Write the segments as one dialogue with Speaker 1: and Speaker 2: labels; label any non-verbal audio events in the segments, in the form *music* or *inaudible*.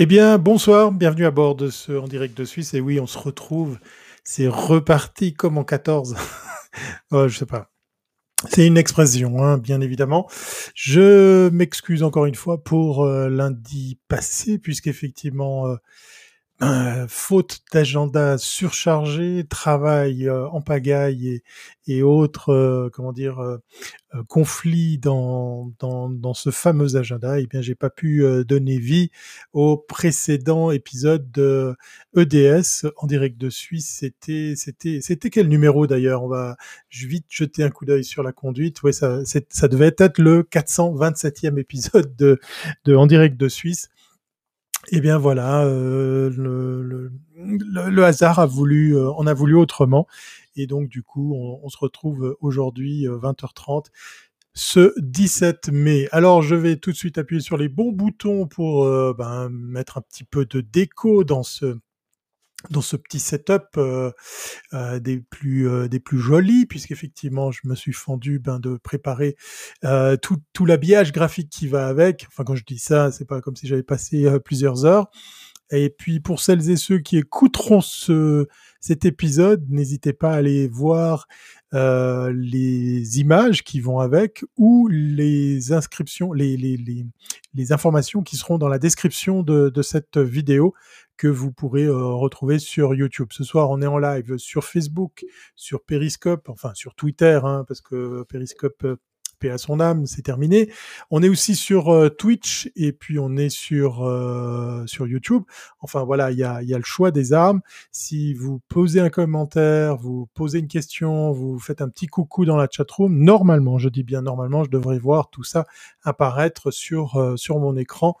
Speaker 1: Eh bien, bonsoir, bienvenue à bord de ce En direct de Suisse. Et oui, on se retrouve, c'est reparti comme en 14. *laughs* oh, je sais pas. C'est une expression, hein, bien évidemment. Je m'excuse encore une fois pour euh, lundi passé, puisqu'effectivement, euh, euh, faute d'agenda surchargé, travail euh, en pagaille et, et autres, euh, comment dire, conflits dans, dans, dans, ce fameux agenda, eh bien, j'ai pas pu donner vie au précédent épisode de EDS en direct de Suisse. C'était, c'était, c'était quel numéro d'ailleurs? On va vite jeter un coup d'œil sur la conduite. Ouais, ça, ça devait être le 427e épisode de, de en direct de Suisse. Eh bien voilà, euh, le, hasard a voulu, euh, on a voulu autrement, et donc du coup, on, on se retrouve aujourd'hui 20h30 euh, ce 17 mai. Alors je vais tout de suite appuyer sur les bons boutons pour euh, ben, mettre un petit peu de déco dans ce dans ce petit setup euh, euh, des plus euh, des plus jolis puisqu'effectivement je me suis fendu ben, de préparer euh, tout, tout l'habillage graphique qui va avec. Enfin quand je dis ça c'est pas comme si j'avais passé euh, plusieurs heures. Et puis pour celles et ceux qui écouteront ce cet épisode n'hésitez pas à aller voir euh, les images qui vont avec ou les inscriptions, les, les, les, les, informations qui seront dans la description de, de cette vidéo que vous pourrez euh, retrouver sur YouTube. Ce soir, on est en live sur Facebook, sur Periscope, enfin sur Twitter, hein, parce que Periscope euh, à son âme, c'est terminé. On est aussi sur euh, Twitch et puis on est sur euh, YouTube. Enfin voilà, il y a, le choix des armes. Si vous posez un commentaire, vous posez une question, vous faites un petit coucou dans la chatroom, normalement, je dis bien normalement, je devrais voir tout ça apparaître sur euh, mon écran,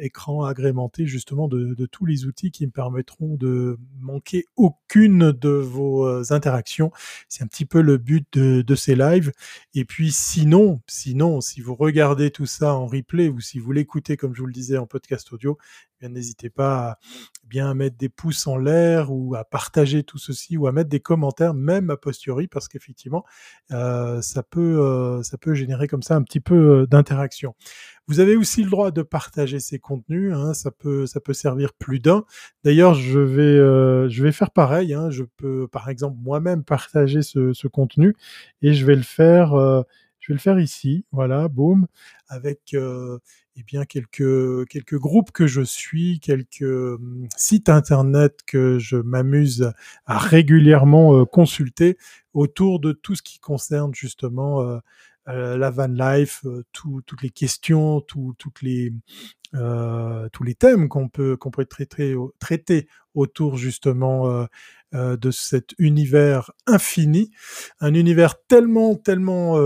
Speaker 1: écran agrémenté justement de, tous les outils qui me permettront de manquer aucune de vos interactions. C'est un petit peu le but de, de ces lives. Et puis sinon, sinon, si vous regardez tout ça en replay ou si vous l'écoutez, comme je vous le disais, en podcast audio, eh n'hésitez pas à bien mettre des pouces en l'air ou à partager tout ceci ou à mettre des commentaires, même a posteriori, parce qu'effectivement, euh, ça peut, euh, ça peut générer comme ça un petit peu euh, d'interaction. Vous avez aussi le droit de partager ces contenus, hein, ça peut, ça peut servir plus d'un. D'ailleurs, je vais, je vais faire pareil. Hein, je peux, par exemple, moi-même partager ce, contenu et je vais le faire. Je vais le faire ici, voilà, boum, avec euh, eh bien quelques quelques groupes que je suis, quelques hum, sites internet que je m'amuse à régulièrement euh, consulter autour de tout ce qui concerne justement euh, euh la van life, tout, toutes les questions, tout, toutes les tous les thèmes qu'on peut qu'on peut traiter traiter autour justement de cet univers infini, un univers tellement tellement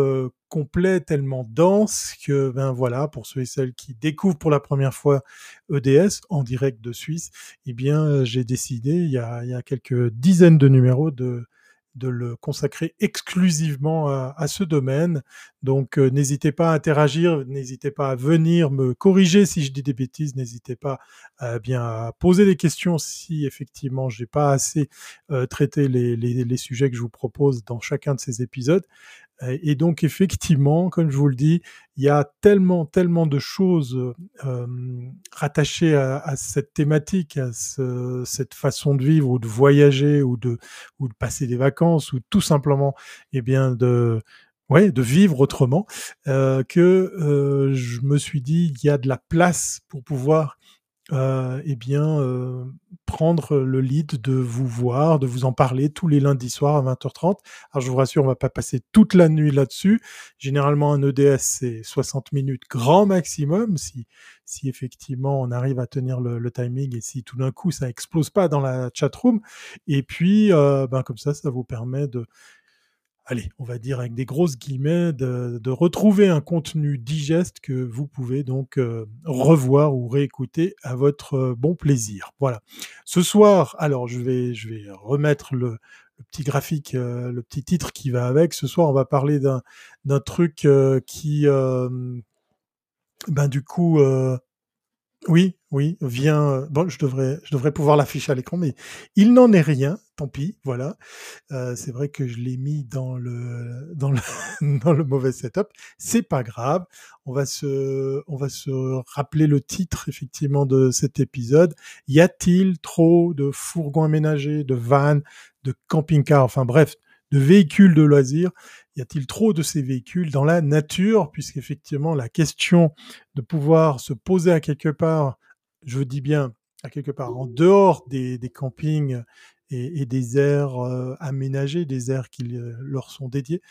Speaker 1: complet, tellement dense que, ben voilà, pour ceux et celles qui découvrent pour la première fois EDS en direct de Suisse, eh bien, euh, j'ai décidé, il y, a, quelques dizaines de numéros, de, le consacrer exclusivement à, ce domaine. Donc euh, n'hésitez pas à interagir, n'hésitez pas à venir me corriger si je dis des bêtises, n'hésitez pas à, bien à poser des questions si effectivement j'ai pas assez euh, traité les, sujets que je vous propose dans chacun de ces épisodes. Et donc effectivement, comme je vous le dis, il y a tellement, tellement de choses euh, rattachées à, à, cette thématique, à ce, cette façon de vivre ou de voyager ou de, ou de passer des vacances ou tout simplement, eh bien, de, ouais, de vivre autrement, euh, que euh, je me suis dit, il y a de la place pour pouvoir euh, eh bien, euh, prendre le lead de vous voir, de vous en parler tous les lundis soirs à 20h30. Alors, je vous rassure, on va pas passer toute la nuit là-dessus. Généralement, un EDS, c'est 60 minutes grand maximum, si, si effectivement on arrive à tenir le, le timing et si tout d'un coup ça explose pas dans la chat room. Et puis, euh, ben, comme ça, ça vous permet de allez, on va dire avec des grosses guillemets, de, de retrouver un contenu digeste que vous pouvez donc euh, revoir ou réécouter à votre euh, bon plaisir. Voilà. Ce soir, alors je vais, je vais remettre le, petit graphique, euh, le petit titre qui va avec. Ce soir, on va parler d'un, d'un truc euh, qui, euh, ben du coup, Oui, oui, vient, heu, bon, je devrais je devrais pouvoir l'afficher à l'écran, mais il n'en est rien, tant pis, voilà. Heu, c'est vrai que je l'ai mis dans le dans le *laughs* dans le mauvais setup. C'est pas grave, on va se on va se rappeler le titre effectivement de cet épisode. Y a-t-il trop de fourgons aménagés, de vannes, de camping-cars, enfin bref, de véhicules de loisirs? Y a-t-il trop de ces véhicules dans la nature? Puisqu'effectivement la question de pouvoir se poser à quelque part, je dis bien à quelque part en dehors des campings et des aires, heu, aménagées, des aires qui le leur sont dédiées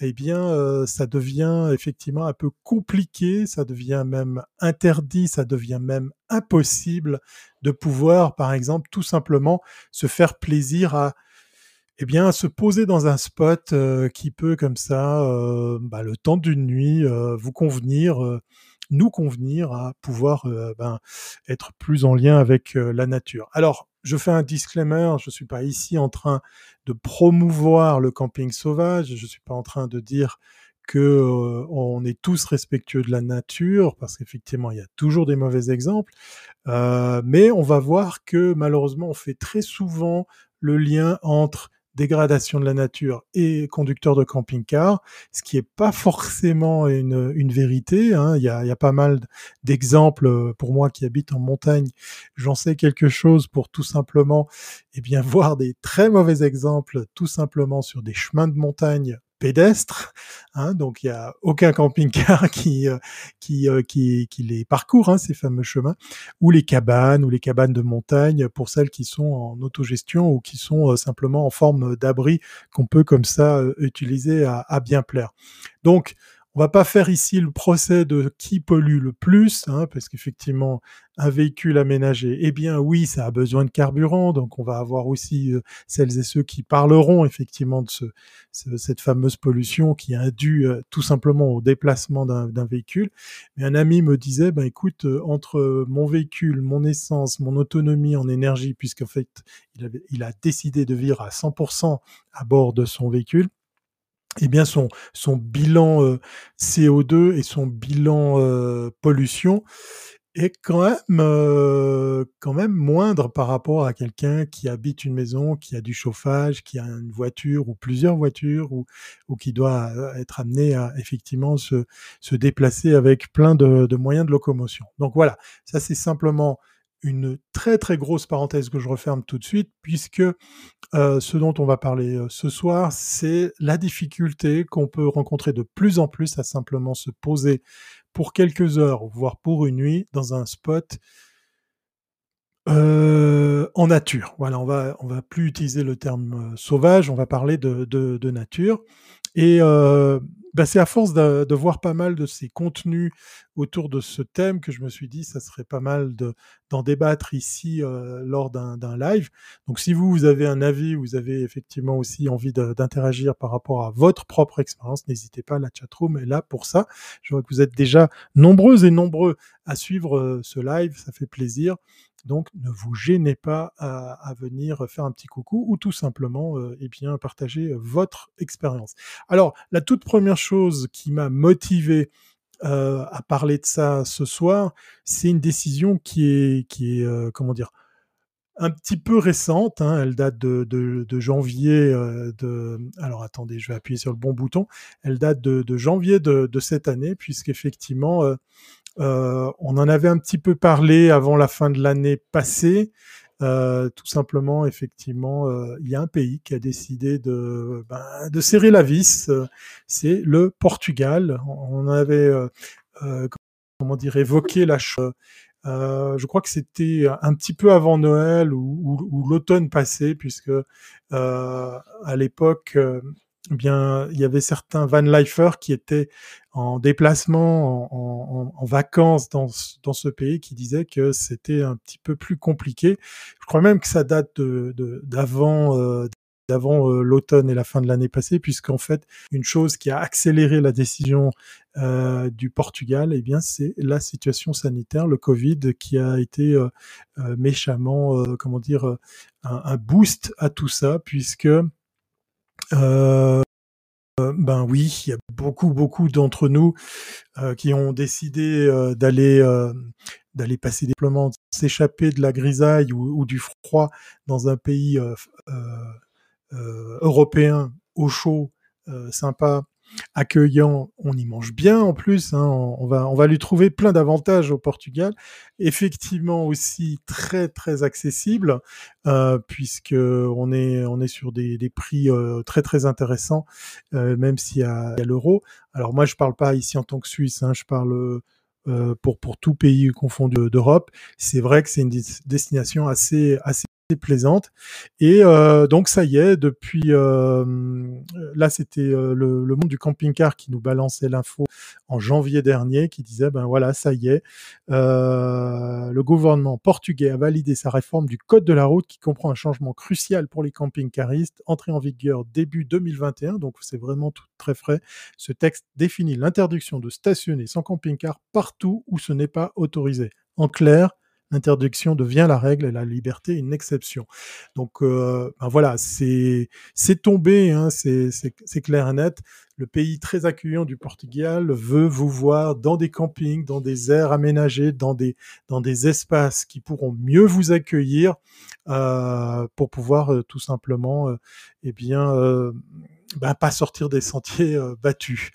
Speaker 1: et bien, heu, ça devient effectivement un peu compliqué, ça devient même interdit, ça devient même impossible de pouvoir, par exemple, tout simplement se faire plaisir à et bien, se poser dans un spot, heu, qui peut comme ça, heu, bah, le temps d'une nuit, heu, vous convenir, heu, nous convenir à pouvoir, heu, ben, être plus en lien avec, heu, la nature. Alors, je fais un disclaimer, je suis pas ici en train de promouvoir le camping sauvage, je suis pas en train de dire que, on est tous respectueux de la nature, parce qu'effectivement, il y a toujours des mauvais exemples, heu, mais on va voir que malheureusement, on fait très souvent le lien entre dégradation de la nature et conducteur de camping-car, ce qui est pas forcément une, vérité. Hein. Il, y a, il y a pas mal d'exemples euh, pour moi qui habite en montagne. J'en sais quelque chose pour tout simplement eh bien, *laughs* voir des très mauvais exemples tout simplement sur des chemins de montagne pédestres, hein, donc il y a aucun camping-car *laughs* qui euh, qui, euh, qui, qui les parcourt hein, ces fameux chemins, ou les cabanes ou les cabanes de montagne pour celles qui sont en autogestion ou qui sont euh, simplement en forme d'abri qu'on peut comme ça utiliser à, à bien plaire. Donc on va pas faire ici le procès de qui pollue le plus, hein, parce qu'effectivement, un véhicule aménagé, eh bien oui, ça a besoin de carburant, donc on va avoir aussi euh, celles et ceux qui parleront effectivement de ce, ce, cette fameuse pollution qui est due euh, tout simplement au déplacement d'un véhicule. Mais un ami me disait, ben écoute, euh, entre mon véhicule, mon essence, mon autonomie en énergie, puisqu'en fait, il a décidé de vivre à 100% à bord de son véhicule, eh bien son bilan, heu, CO2 et son bilan, heu, pollution est quand même, heu, quand même moindre par rapport à quelqu'un qui habite une maison, qui a du chauffage, qui a une voiture ou plusieurs voitures ou ou qui doit, être amené à effectivement se se déplacer avec plein de de moyens de locomotion. Donc voilà, ça c'est simplement une très très grosse parenthèse que je referme tout de suite, puisque euh, ce dont on va parler euh, ce soir, c'est la difficulté qu'on peut rencontrer de plus en plus à simplement se poser pour quelques heures, voire pour une nuit, dans un spot euh, en nature. Voilà, on va on va plus utiliser le terme sauvage, on va parler de, de, de nature. Et bah, c'est à force de, de, voir pas mal de ces contenus autour de ce thème que je me suis dit, ça serait pas mal d'en débattre ici euh, lors d'un live. Donc si vous, vous avez un avis, vous avez effectivement aussi envie d'interagir par rapport à votre propre expérience, n'hésitez pas, la chatroom est là pour ça. Je vois que vous êtes déjà nombreux et nombreux à suivre euh, ce live, ça fait plaisir. Donc ne vous gênez pas à, venir faire un petit coucou ou tout simplement euh, eh bien partager votre expérience. Alors la toute première chose qui m'a motivé euh, à parler de ça ce soir, c'est une décision qui est qui est euh, comment dire un petit peu récente. Hein, elle date de, janvier. Euh, de alors attendez, je vais appuyer sur le bon bouton. Elle date de, de janvier de, cette année, puisqu'effectivement euh, euh, on en avait un petit peu parlé avant la fin de l'année passée. Euh, tout simplement, effectivement, euh, il y a un pays qui a décidé de, ben, de serrer la vis. c'est le Portugal. On avait, comment dire, évoqué la chose. je crois que c'était un petit peu avant Noël ou, l'automne passé, puisque à l'époque, eh bien, il y avait certains van qui étaient en déplacement, en, vacances dans, dans, ce pays, qui disaient que c'était un petit peu plus compliqué. Je crois même que ça date d'avant. Euh, d'avant euh, l'automne et la fin de l'année passée, puisqu'en fait, une chose qui a accéléré la décision euh, du Portugal, eh bien, c'est la situation sanitaire, le Covid, qui a été méchamment, comment dire, un, un, boost à tout ça, puisque ben oui, il y a beaucoup, beaucoup d'entre nous qui ont décidé d'aller d'aller passer des déploiements, s'échapper de la grisaille ou, du froid dans un pays européen au chaud, sympa, accueillant, on y mange bien en plus. Hein, on, va, on lui trouver plein d'avantages au Portugal. Effectivement aussi très très accessible euh, puisque on est sur des, des prix euh, très très intéressants, euh, même s'il y a, l'euro. Alors moi je parle pas ici en tant que Suisse, hein, je parle euh, pour pour tout pays confondu d'Europe. C'est vrai que c'est une destination assez assez plaisante. Et euh, donc ça y est, depuis euh, là c'était euh, le, monde du camping-car qui nous balançait l'info en janvier dernier, qui disait ben voilà ça y est, le gouvernement portugais a validé sa réforme du code de la route qui comprend un changement crucial pour les camping-caristes, entré en vigueur début 2021, donc c'est vraiment tout très frais. Ce texte définit l'interdiction de stationner sans camping-car partout où ce n'est pas autorisé. En clair, l'interdiction devient la règle et la liberté une exception. Donc euh, ben voilà, c'est tombé, hein, c'est clair et net. Le pays très accueillant du Portugal veut vous voir dans des campings, dans des aires aménagées, dans des dans des espaces qui pourront mieux vous accueillir euh, pour pouvoir euh, tout simplement, euh, eh bien, euh, ben, pas sortir des sentiers battus.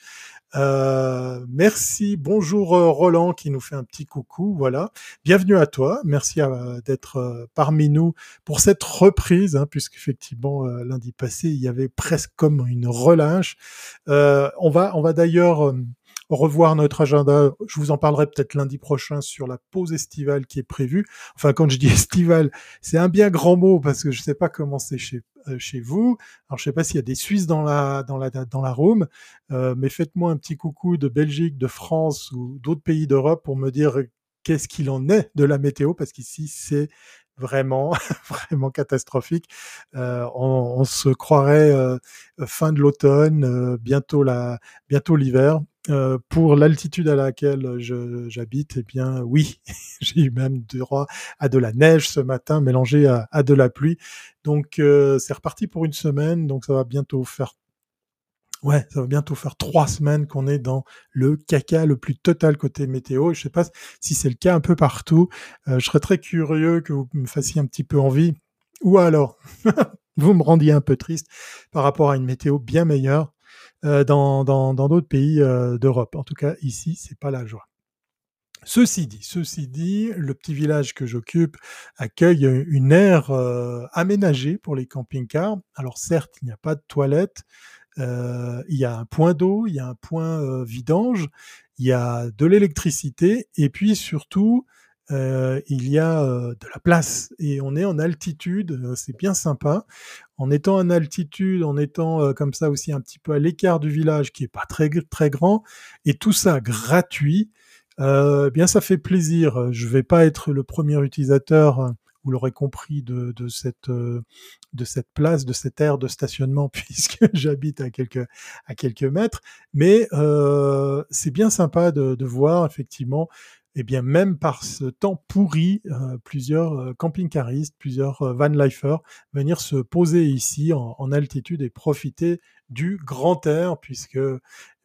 Speaker 1: Euh, merci, bonjour euh, Roland qui nous fait un petit coucou, voilà. Bienvenue à toi, merci euh, d'être parmi nous pour cette reprise, hein, puisqu'effectivement lundi passé il y avait presque comme une relâche. on va, on va d'ailleurs revoir notre agenda. Je vous en parlerai peut-être lundi prochain sur la pause estivale qui est prévue. Enfin, quand je dis *laughs* estivale, c'est un bien grand mot parce que je ne sais pas comment c'est chez euh, chez vous. Alors, je sais pas s'il y a des Suisses dans la dans la dans la room, euh, mais faites-moi un petit coucou de Belgique, de France ou d'autres pays d'Europe pour me dire qu'est-ce qu'il en est de la météo parce qu'ici c'est vraiment *laughs* vraiment catastrophique. Euh, on, on, se croirait euh, fin de l'automne, euh, bientôt la bientôt l'hiver. Euh, pour l'altitude à laquelle j'habite, eh bien oui, *laughs* j'ai eu même droit à de la neige ce matin mélangée à, à de la pluie. Donc euh, c'est reparti pour une semaine, donc ça va bientôt faire Ouais, ça va bientôt faire trois semaines qu'on est dans le caca le plus total côté météo. Je sais pas si c'est le cas un peu partout. Euh, je serais très curieux que vous me fassiez un petit peu envie. Ou alors, *laughs* vous me rendiez un peu triste par rapport à une météo bien meilleure dans d'autres pays euh, d'Europe. En tout cas, ici, c'est pas la joie. Ceci dit, ceci dit, le petit village que j'occupe accueille une aire euh, aménagée pour les camping-cars. Alors certes, il n'y a pas de toilettes, euh, il y a un point d'eau, il y a un point euh, vidange, il y a de l'électricité et puis surtout euh, il y a de la place et on est en altitude, c'est bien sympa. En étant en altitude, en étant comme ça aussi un petit peu à l'écart du village qui est pas très très grand et tout ça gratuit, eh bien ça fait plaisir. Je vais pas être le premier utilisateur vous l'aurez compris, de, de, cette, euh, de cette place, de cette aire de stationnement, *laughs* puisque j'habite à quelques, à quelques mètres. Mais euh, c'est bien sympa de, de voir effectivement eh bien, même par ce temps pourri, euh, plusieurs euh, camping-caristes, plusieurs euh, van lifers venir se poser ici en, altitude et profiter du grand air, puisque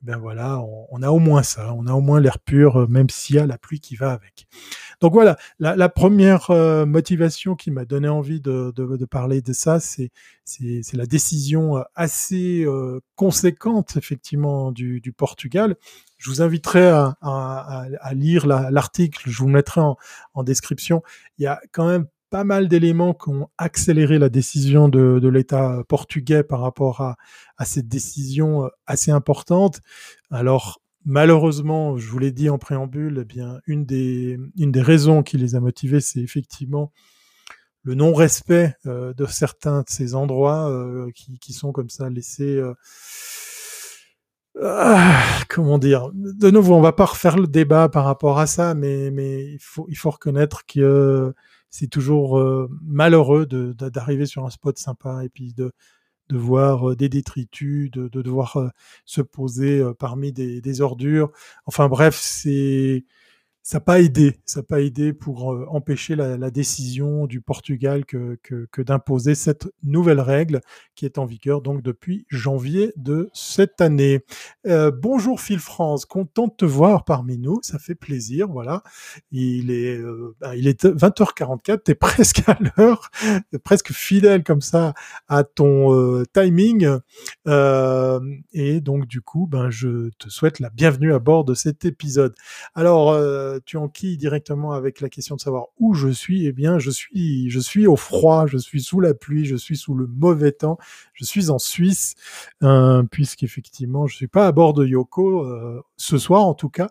Speaker 1: ben voilà, on, a au moins ça, on a au moins l'air pur, euh, même s'il y a la pluie qui va avec. Donc voilà, la, la première euh, motivation qui m'a donné envie de, de, de, parler de ça, c'est la décision euh, assez conséquente effectivement du, du, Portugal. Je vous inviterai à, à, à lire l'article, je vous mettrai en, en description. Il y a quand même pas mal d'éléments qui ont accéléré la décision de, de l'État portugais par rapport à, à, cette décision euh, assez importante. Alors, malheureusement, je vous l'ai dit en préambule, eh bien, une des, une des raisons qui les a motivés, c'est effectivement le non-respect euh, de certains de ces endroits euh, qui, qui, sont comme ça laissés. Euh, ah, comment dire De nouveau, on va pas refaire le débat par rapport à ça, mais, mais il, faut, il faut reconnaître que c'est toujours euh, malheureux d'arriver sur un spot sympa et puis de, de voir euh, des détritus, de, de devoir euh, se poser parmi des, des, ordures. Enfin bref, c'est ça n'a pas aidé, ça pas aidé pour euh, empêcher la, décision du Portugal que, d'imposer cette nouvelle règle qui est en vigueur donc depuis janvier de cette année. Euh, bonjour Phil France, content de te voir parmi nous, ça fait plaisir, voilà. Il est, euh, bah, il est 20h44, tu es presque à l'heure, presque fidèle comme ça à ton timing. et donc du coup, ben, je te souhaite la bienvenue à bord de cet épisode. Alors, tu enquilles directement avec la question de savoir où je suis. Eh bien, je suis, je suis au froid, je suis sous la pluie, je suis sous le mauvais temps, je suis en Suisse, euh, puisqu'effectivement, je suis pas à bord de Yoko euh, ce soir en tout cas.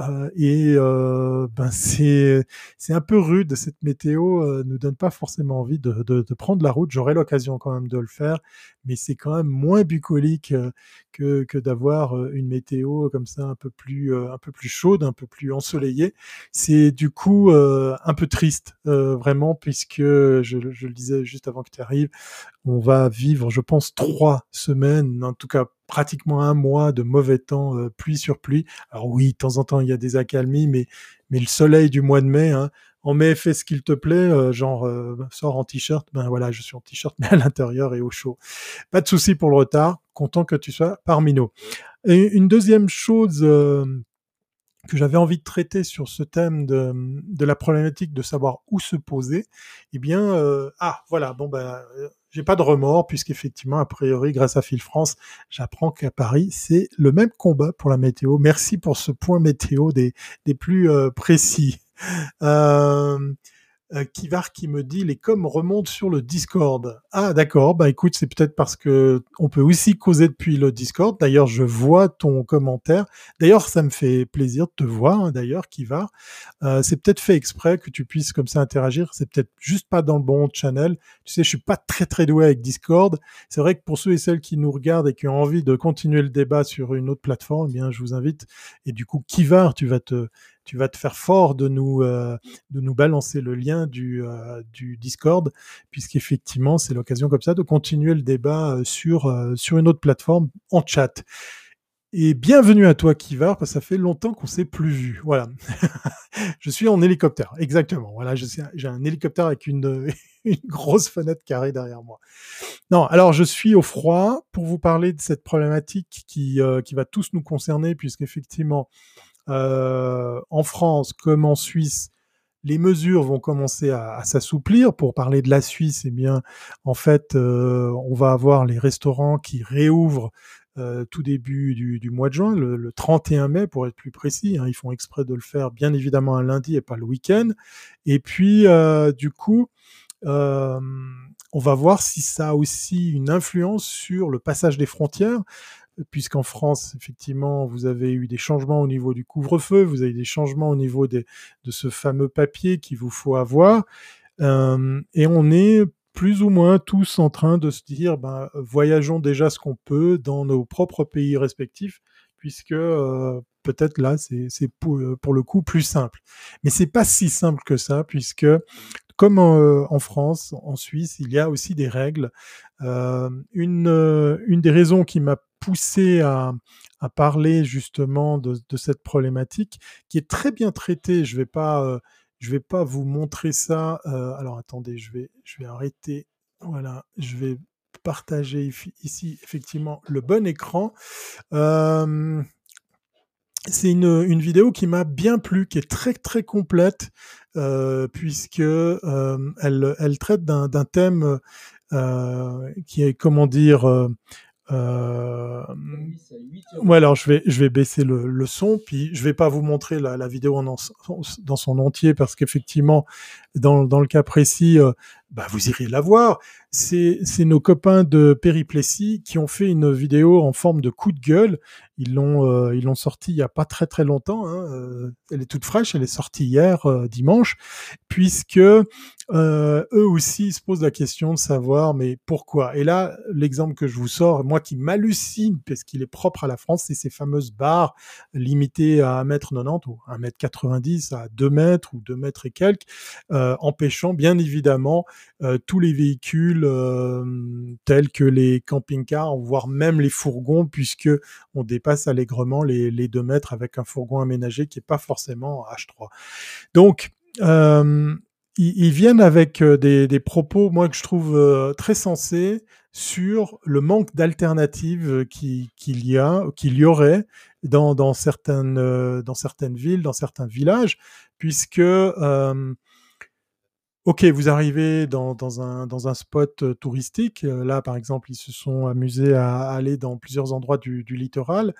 Speaker 1: Euh, et euh, ben c'est c'est un peu rude cette météo euh, nous donne pas forcément envie de, de, de prendre la route. J'aurai l'occasion quand même de le faire mais c'est quand même moins bucolique euh, que, que d'avoir euh, une météo comme ça un peu plus un peu plus chaude un peu plus ensoleillée. C'est du coup un peu triste vraiment puisque je, je le disais juste avant que tu arrives on va vivre je pense trois semaines en tout cas pratiquement un mois de mauvais temps, euh, pluie sur pluie. Alors oui, de temps en temps, il y a des accalmies, mais, mais le soleil du mois de mai, hein, en mai, fais ce qu'il te plaît, euh, genre euh, sors en t-shirt, ben voilà, je suis en t-shirt, *laughs* mais à l'intérieur et au chaud. Pas de souci pour le retard, content que tu sois parmi nous. Et une deuxième chose que j'avais envie de traiter sur ce thème de, de, la problématique de savoir où se poser, eh bien, ah voilà, bon ben j'ai pas de remords puisqu'effectivement, a priori, grâce à Phil France, j'apprends qu'à Paris, c'est le même combat pour la météo. Merci pour ce point météo des, plus euh, précis. Euh, euh, Kivar qui me dit les coms remontent sur le Discord. Ah d'accord, bah écoute, c'est peut-être parce que on peut aussi causer depuis le Discord. D'ailleurs, je vois ton commentaire. D'ailleurs, ça me fait plaisir de te voir. Hein, D'ailleurs, Kivar, euh, c'est peut-être fait exprès que tu puisses comme ça interagir. C'est peut-être juste pas dans le bon channel. Tu sais, je suis pas très très doué avec Discord. C'est vrai que pour ceux et celles qui nous regardent et qui ont envie de continuer le débat sur une autre plateforme, eh bien, je vous invite. Et du coup, Kivar, tu vas te tu vas te faire fort de nous, euh, de nous balancer le lien du, euh, du Discord, puisqu'effectivement, c'est l'occasion comme ça de continuer le débat euh, sur, sur une autre plateforme en chat. Et bienvenue à toi, Kivar, parce que ça fait longtemps qu'on s'est plus vu. Voilà. *laughs* je suis en hélicoptère, exactement. Voilà, j'ai un hélicoptère avec une, *laughs* une grosse fenêtre carrée derrière moi. Non, alors je suis au froid pour vous parler de cette problématique qui, qui va tous nous concerner, puisqu'effectivement, euh, en France comme en Suisse, les mesures vont commencer à, s'assouplir. Pour parler de la Suisse, eh bien, en fait, euh, on va avoir les restaurants qui réouvrent euh, tout début du, mois de juin, le, 31 mai pour être plus précis. Hein. ils font exprès de le faire bien évidemment un lundi et pas le week-end. Et puis, du coup, on va voir si ça a aussi une influence sur le passage des frontières puisqu'en France, effectivement, vous avez eu des changements au niveau du couvre-feu, vous avez des changements au niveau de ce fameux papier qu'il vous faut avoir, euh, et on est plus ou moins tous en train de se dire, ben, voyageons déjà ce qu'on peut dans nos propres pays respectifs, puisque euh, peut-être là, c'est pour, pour, le coup plus simple. Mais c'est pas si simple que ça, puisque comme en, France, en Suisse, il y a aussi des règles. Euh, une des raisons qui m'a poussé à, parler justement de, cette problématique qui est très bien traitée. Je vais euh, vais pas vous montrer ça. Euh, alors attendez, je vais, je vais arrêter. Voilà, je vais partager ici effectivement le bon écran. C'est une, vidéo qui m'a bien plu, qui est très très complète, euh, puisque elle, elle, traite d'un thème euh, qui est comment dire euh, ouais, alors je vais, je vais baisser le, le, son, puis je vais pas vous montrer la, la vidéo en, dans son entier parce qu'effectivement, dans, dans le cas précis, euh, bah, vous irez la voir. C'est nos copains de Périplessis qui ont fait une vidéo en forme de coup de gueule. Ils l'ont euh, ils l'ont sorti il y a pas très très longtemps. Hein. Euh, elle est toute fraîche, elle est sortie hier dimanche, puisque eux aussi se posent la question de savoir mais pourquoi? Et là, l'exemple que je vous sors, moi qui m'hallucine parce qu'il est propre à la France, c'est ces fameuses barres limitées à 1m90 ou 1m90 à 2 mètres ou 2 mètres et quelques, empêchant bien évidemment euh, tous les véhicules véhicules tels que les camping-cars, voire même les fourgons, puisque on dépasse allègrement les, les 2 mètres avec un fourgon aménagé qui n'est pas forcément H3. Donc, ils, viennent avec des, des, propos, moi, que je trouve très sensés sur le manque d'alternatives qu'il y a, qu'il y aurait dans, dans, certaines, dans certaines villes, dans certains villages, puisque euh, Ok, vous arrivez dans, dans, un, dans un spot touristique. Là, par exemple, ils se sont amusés à aller dans plusieurs endroits du, littoral.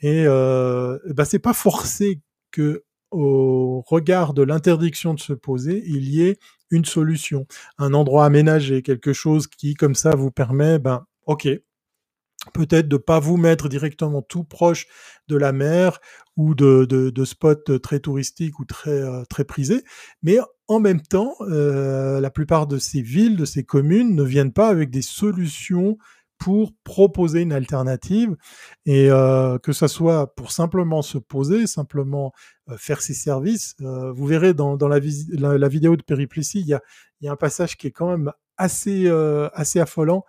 Speaker 1: Et euh, bah, c'est pas forcé que, au regard de l'interdiction de se poser, il y ait une solution, un endroit aménagé, quelque chose qui, comme ça, vous permet, ben, ok, peut-être de pas vous mettre directement tout proche de la mer ou de, de, de spots très touristiques ou très, euh, très prisés, mais en même temps, euh, la plupart de ces villes, de ces communes ne viennent pas avec des solutions pour proposer une alternative et euh, que ça soit pour simplement se poser, simplement euh, faire ses services. Euh, vous verrez dans, dans la, la, la, vidéo de Périplessis, il y a, y a un passage qui est quand même assez, assez affolant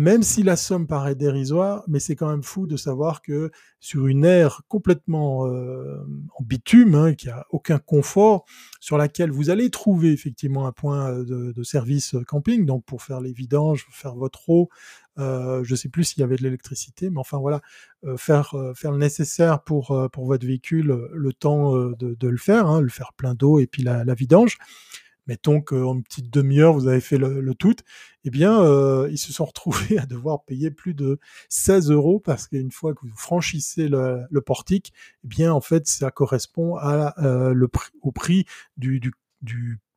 Speaker 1: même si la somme paraît dérisoire, mais c'est quand même fou de savoir que sur une aire complètement euh, en bitume, hein, qui a aucun confort, sur laquelle vous allez trouver effectivement un point euh, de, service euh, camping, donc pour faire les vidanges, faire votre eau, je ne sais plus s'il y avait de l'électricité, mais enfin voilà, faire le nécessaire pour votre véhicule, le temps de, le faire, hein, le faire plein d'eau et puis la vidange mettons qu'en petite demi-heure, vous avez fait le, tout, eh bien, euh, ils se sont *laughs* retrouvés à devoir payer plus de 16 euros parce qu'une fois que vous franchissez le, portique, eh bien, en fait, ça correspond euh, au prix du,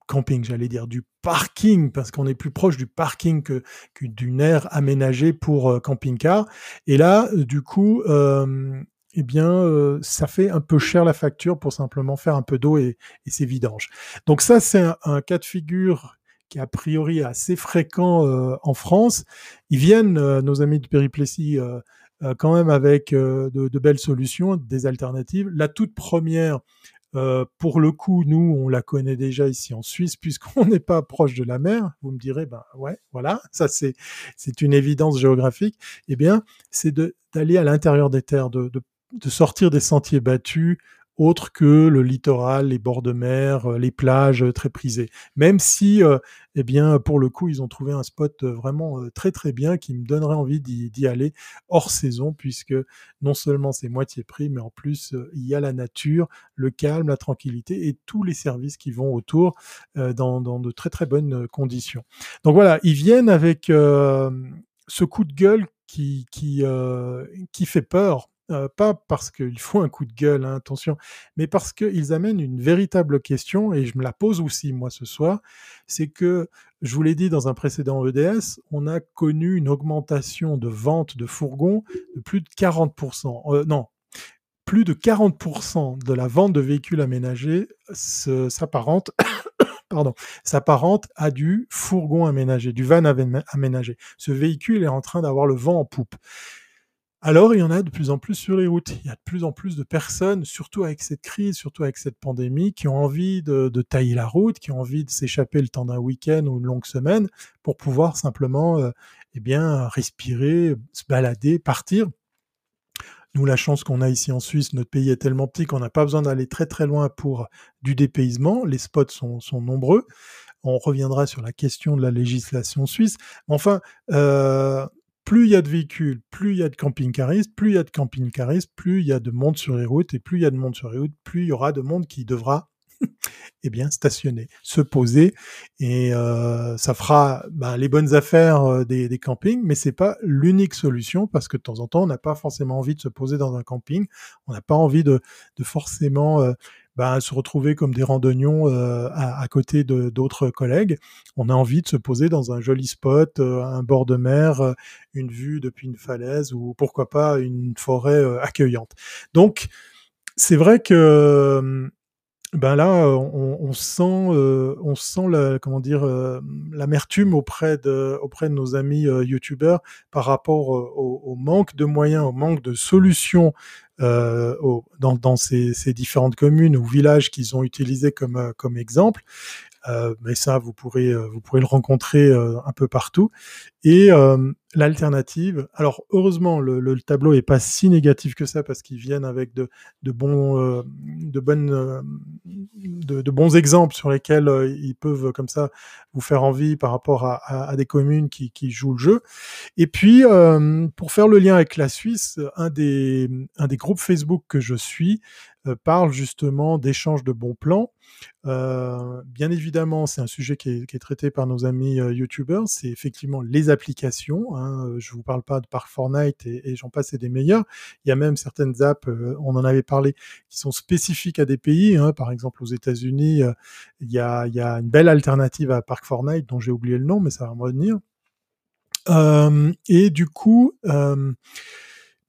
Speaker 1: camping, j'allais dire, du parking, parce qu'on est plus proche du parking que, d'une aire aménagée pour euh, camping-car. Et là, du coup, eh bien, euh, ça fait un peu cher la facture pour simplement faire un peu d'eau et, et ses vidanges. Donc ça, c'est un, cas de figure qui a priori est assez fréquent euh, en France. Ils viennent, euh, nos amis de Périplessis, quand même avec de, belles solutions, des alternatives. La toute première, pour le coup, nous, on la connaît déjà ici en Suisse, puisqu'on n'est pas proche de la mer. Vous me direz, ben ouais, voilà, ça c'est c'est une évidence géographique. Eh bien, c'est d'aller à l'intérieur des terres, de de sortir des sentiers battus autres que le littoral, les bords de mer, euh, les plages euh, très prisées. Même si, euh, eh bien, pour le coup, ils ont trouvé un spot vraiment très très bien qui me donnerait envie d'y aller hors saison, puisque non seulement c'est moitié prix, mais en plus il y a la nature, le calme, la tranquillité et tous les services qui vont autour dans, de très très bonnes conditions. Donc voilà, ils viennent avec ce coup de gueule qui qui, qui fait peur euh, pas parce qu'il faut un coup de gueule, hein, attention, mais parce qu'ils amènent une véritable question, et je me la pose aussi moi ce soir, c'est que, je vous l'ai dit dans un précédent EDS, on a connu une augmentation de vente de fourgons de plus de 40%. Euh, non, plus de 40% de la vente de véhicules aménagés s'apparente *coughs* pardon, s'apparente à du fourgon aménagé, du van aménagé. Ce véhicule est en train d'avoir le vent en poupe. Alors, il y en a de plus en plus sur les routes. Il y a de plus en plus de personnes, surtout avec cette crise, surtout avec cette pandémie, qui ont envie de, tailler la route, qui ont envie de s'échapper le temps d'un week-end ou une longue semaine pour pouvoir simplement, euh, eh bien, respirer, se balader, partir. Nous, la chance qu'on a ici en Suisse, notre pays est tellement petit qu'on n'a pas besoin d'aller très très loin pour du dépaysement. Les spots sont, sont nombreux. On reviendra sur la question de la législation suisse. Enfin, euh, plus il y a de véhicules, plus il y a de camping-caristes, plus il y a de camping-caristes, plus il y a de monde sur les routes, et plus il y a de monde sur les routes, plus il y aura de monde qui devra *laughs* eh bien, stationner, se poser, et euh, ça fera bah, les bonnes affaires euh, des, campings, mais c'est pas l'unique solution parce que de temps en temps, on n'a pas forcément envie de se poser dans un camping, on n'a pas envie de, de forcément euh, bah, se retrouver comme des randonnions euh, à, à, côté de d'autres collègues. On a envie de se poser dans un joli spot, euh, un bord de mer, euh, une vue depuis une falaise ou pourquoi pas une forêt euh, accueillante. Donc c'est vrai que ben là, on, on sent, euh, on sent la, comment dire, euh, l'amertume auprès de, auprès de nos amis euh, youtubeurs par rapport au, au, manque de moyens, au manque de solutions au, dans, dans ces, ces, différentes communes ou villages qu'ils ont utilisés comme, comme exemple. mais ça, vous pourrez, vous pourrez le rencontrer un peu partout. Et l'alternative, alors heureusement, le, le, tableau est pas si négatif que ça parce qu'ils viennent avec de, de bons, de bonnes, de, de, bons exemples sur lesquels ils peuvent comme ça vous faire envie par rapport à, à, des communes qui, qui, jouent le jeu. Et puis, pour faire le lien avec la Suisse, un des, un des groupes Facebook que je suis euh, parle justement d'échange de bons plans. Euh, bien évidemment, c'est un sujet qui est, qui est, traité par nos amis euh, YouTubers, c'est effectivement les applications. Hein. Je vous parle pas de par Fortnite et, et j'en passe, et des meilleurs. Il y a même certaines apps, euh, on en avait parlé, qui sont spécifiques à des pays. Hein. Par exemple, aux États-Unis, il y, a, il y a une belle alternative à Park Fortnite dont j'ai oublié le nom, mais ça va me revenir. et du coup,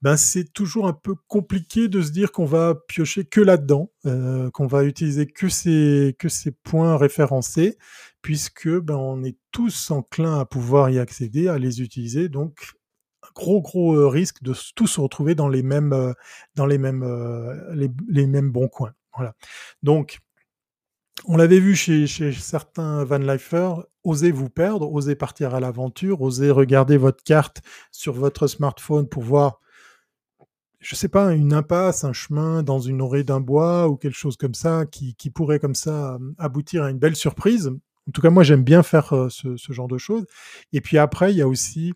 Speaker 1: ben c'est toujours un peu compliqué de se dire qu'on va piocher que là-dedans, euh, qu'on va utiliser que ces que ces points référencés, puisque ben on est tous enclins à pouvoir y accéder, à les utiliser. Donc un gros gros euh, risque de tous se retrouver dans les mêmes euh, dans les mêmes les, mêmes bons coins. Voilà. Donc on l'avait vu chez, chez certains Van osez vous perdre, osez partir à l'aventure, osez regarder votre carte sur votre smartphone pour voir je sais pas, une impasse, un chemin dans une orée d'un bois ou quelque chose comme ça qui, pourrait comme ça aboutir à une belle surprise. En tout cas, moi, j'aime bien faire euh, ce, ce, genre de choses. Et puis après, il y a aussi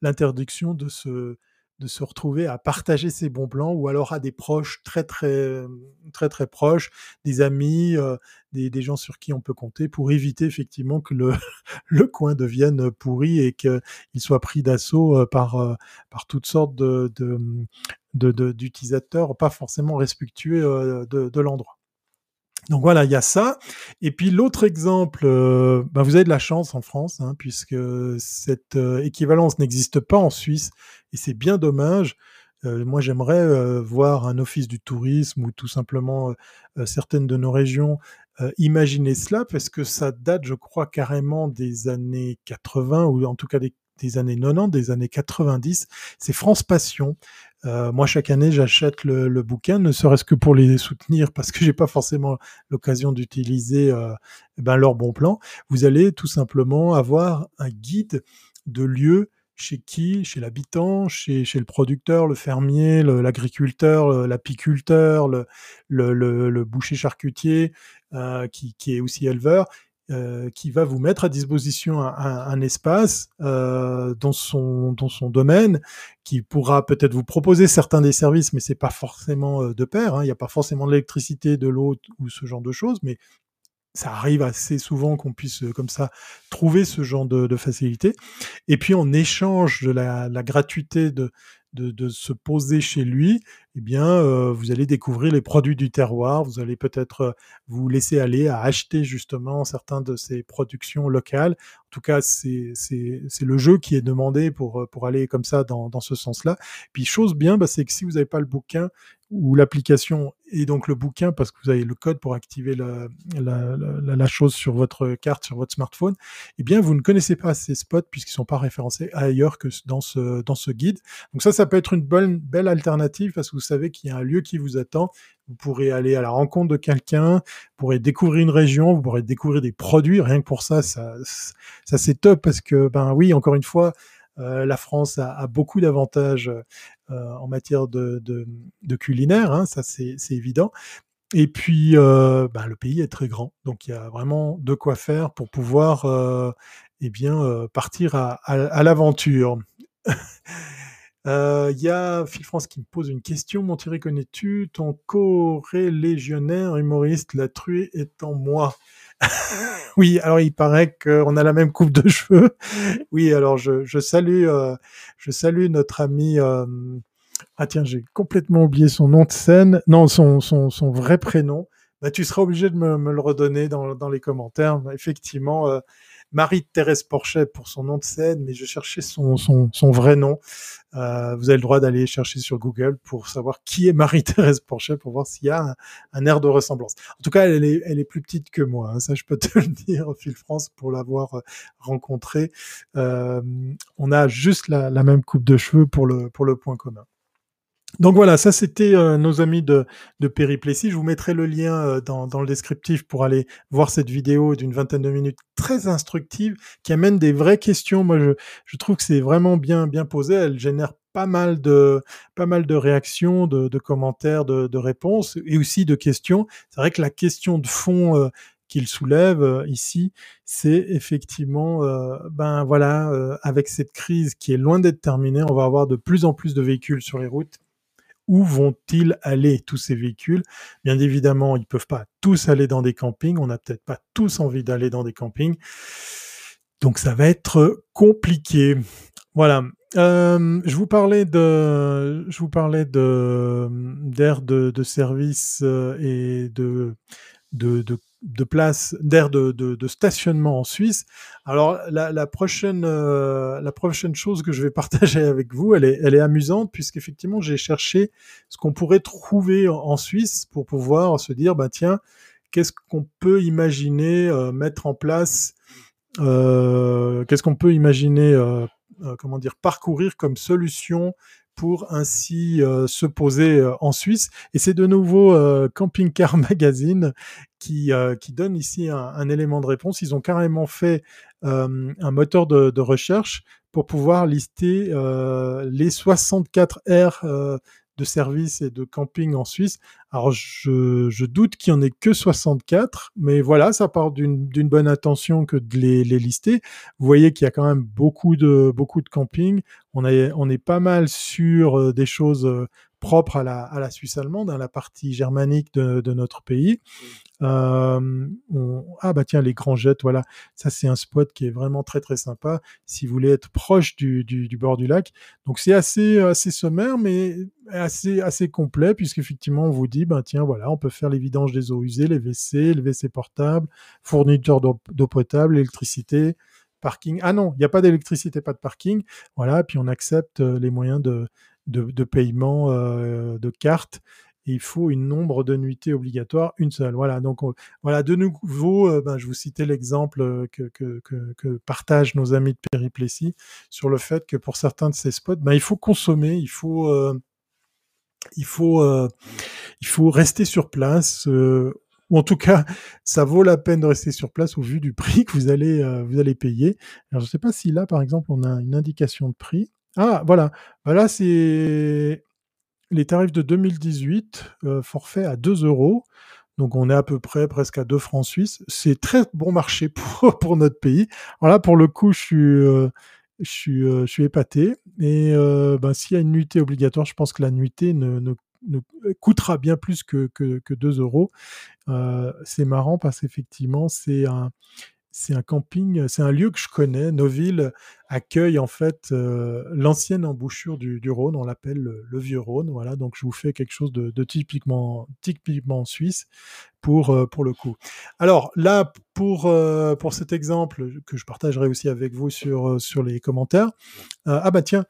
Speaker 1: l'interdiction de se, de se retrouver à partager ses bons plans ou alors à des proches très très très très proches, des amis, euh, des, gens sur qui on peut compter pour éviter effectivement que le, *laughs* le coin devienne pourri et qu'il soit pris d'assaut euh, par, euh, par toutes sortes de, de, d'utilisateurs pas forcément respectueux de l'endroit. Donc voilà, il y a ça. Et puis l'autre exemple, euh, bah vous avez de la chance en France, hein, puisque cette euh, équivalence n'existe pas en Suisse, et c'est bien dommage. Euh, moi, j'aimerais voir un office du tourisme ou tout simplement certaines de nos régions imaginer cela, parce que ça date, je crois, carrément des années 80, ou en tout cas des, des années 90, des années 90. C'est France Passion. Euh, moi, chaque année, j'achète le, le, bouquin, ne serait-ce que pour les soutenir, *laughs* parce que j'ai pas forcément l'occasion d'utiliser euh, eh ben, leur bon plan. Vous allez tout simplement avoir un guide de lieux chez qui Chez l'habitant, chez, chez, le producteur, le fermier, l'agriculteur, l'apiculteur, le, le, le, boucher charcutier, euh, qui, qui, est aussi éleveur, euh, qui va vous mettre à disposition un, espace euh, dans son dans son domaine, qui pourra peut-être vous proposer certains des services, mais c'est pas forcément euh, de pair. Hein. Il n'y a pas forcément de l'électricité, de l'eau ou ce genre de choses, mais ça arrive assez souvent qu'on puisse comme ça trouver ce genre de, facilité. Et puis en échange de la, gratuité de, de, se poser chez lui, eh bien, euh, vous allez découvrir les produits du terroir. Vous allez peut-être euh, vous laisser aller à acheter justement certains de ces productions locales. En tout cas, c'est le jeu qui est demandé pour, pour aller comme ça dans, dans ce sens-là. Puis, chose bien, bah, c'est que si vous n'avez pas le bouquin, ou l'application et donc le bouquin parce que vous avez le code pour activer la, chose sur votre carte, sur votre smartphone, eh bien vous ne connaissez pas ces spots puisqu'ils sont pas référencés ailleurs que dans ce, dans ce guide. Donc ça, ça peut être une belle alternative parce que vous savez qu'il y a un lieu qui vous attend. Vous pourrez aller à la rencontre de quelqu'un, vous pourrez découvrir une région, vous pourrez découvrir des produits. Rien que pour ça, ça, ça c'est top parce que, ben oui, encore une fois, euh, la France a, beaucoup d'avantages euh, en matière de, culinaire, hein, ça c'est évident. Et puis, euh, bah, le pays est très grand, donc il y a vraiment de quoi faire pour pouvoir, eh bien, partir à l'aventure. *laughs* Il y a Phil France qui me pose une question. Mon Thierry, connais-tu ton co-légionnaire humoriste La Truée est en moi? *laughs* Oui, alors il paraît qu'on a la même coupe de cheveux. Oui, alors je, je salue, euh, je salue notre ami. Euh... Ah tiens, j'ai complètement oublié son nom de scène. Non, son, son, son vrai prénom. Bah, tu seras obligé de me, me le redonner dans, dans, les commentaires. Effectivement, euh, Marie-Thérèse Porchet pour son nom de scène, mais je cherchais son, son, son vrai nom. Euh, vous avez le droit d'aller chercher sur Google pour savoir qui est Marie-Thérèse Porchet, pour voir s'il y a un, un, air de ressemblance. En tout cas, elle est, elle est plus petite que moi, hein, ça je peux *laughs* te le dire, Phil France, pour l'avoir euh, rencontrée. Euh, on a juste la, la, même coupe de cheveux pour le, pour le point commun. Donc voilà, ça c'était euh, nos amis de, de Périplessis. Je vous mettrai le lien euh, dans, dans, le descriptif pour aller voir cette vidéo d'une vingtaine de minutes très instructive qui amène des vraies questions. Moi, je, je trouve que c'est vraiment bien bien posé. Elle génère pas mal de pas mal de réactions, de, de commentaires, de, de, réponses et aussi de questions. C'est vrai que la question de fond euh, qu'il soulève ici, c'est effectivement, ben voilà, avec cette crise qui est loin d'être terminée, on va avoir de plus en plus de véhicules sur les routes où vont-ils aller tous ces véhicules? Bien évidemment, ils peuvent pas tous aller dans des campings. On n'a peut-être pas tous envie d'aller dans des campings. Donc ça va être compliqué. Voilà. Euh, je vous parlais de, je vous parlais de d'air de, service euh, et de, de de place d'air de, stationnement en Suisse. Alors la, prochaine euh, la prochaine chose que je vais *laughs* partager avec vous, elle est elle est amusante puisqu'effectivement j'ai cherché ce qu'on pourrait trouver en, Suisse pour pouvoir se dire bah tiens qu'est-ce qu'on peut imaginer euh, mettre en place euh, qu'est-ce qu'on peut imaginer comment dire parcourir comme solution pour ainsi euh, se poser euh, en Suisse. Et c'est de nouveau euh, Camping Car *laughs* Magazine qui, qui donne ici un, élément de réponse. Ils ont carrément fait un moteur de, de, recherche pour pouvoir lister les 64 aires de services et de camping en Suisse. Alors je, je doute qu'il n'y en ait que 64, mais voilà, ça part d'une bonne intention que de les, les lister. Vous voyez qu'il y a quand même beaucoup de beaucoup de camping. On est on est pas mal sur euh, des choses euh, propres à la, à la Suisse allemande, à hein, la partie germanique de, de notre pays. Euh. Ah bah tiens, les grands jets, voilà, ça c'est un spot qui est vraiment très très sympa si vous voulez être proche du, bord du lac. Donc c'est assez assez sommaire, mais assez assez complet puisqu'effectivement on vous dit, ben tiens voilà, on peut faire les vidanges des eaux usées, les WC, les WC portables, fourniture d'eau potable, électricité, parking. Ah non, il n'y a pas d'électricité, pas de parking. Voilà, puis on accepte euh, les moyens de, de, de paiement euh, de carte il faut une nombre de nuitées obligatoire, une seule. Voilà, donc voilà, de nouveau, euh, ben, je vous citais l'exemple euh, que, que, que, que, partagent nos amis de Périplessis sur le fait que pour certains de ces spots, ben, il faut consommer, il faut, euh, il faut, euh, il faut rester sur place. Euh, ou en tout cas, ça vaut la peine de rester sur place au vu du prix que vous allez, vous allez payer. Alors, je ne sais pas si là, par exemple, on a une indication de prix. Ah, voilà. Voilà, c'est les tarifs de 2018, euh, forfait à 2 euros. Donc on est à peu près presque à 2 francs suisses. C'est très bon marché *laughs* pour, pour notre pays. Alors là, pour le coup, je suis, euh, euh, je suis épaté. Et ben, s'il y a une nuitée obligatoire, je pense que la nuitée ne, coûtera bien plus que, que, que 2 euros. C'est marrant parce qu'effectivement, c'est un, c'est un camping, c'est un lieu que je connais. Nos villes accueillent en fait euh, l'ancienne embouchure du, Rhône, on l'appelle le, vieux Rhône. Voilà, donc je vous fais quelque chose de, typiquement, suisse pour euh, pour le coup. Alors là, pour euh, pour cet exemple que je partagerai aussi avec vous sur euh, sur les commentaires. Euh, ah bah tiens,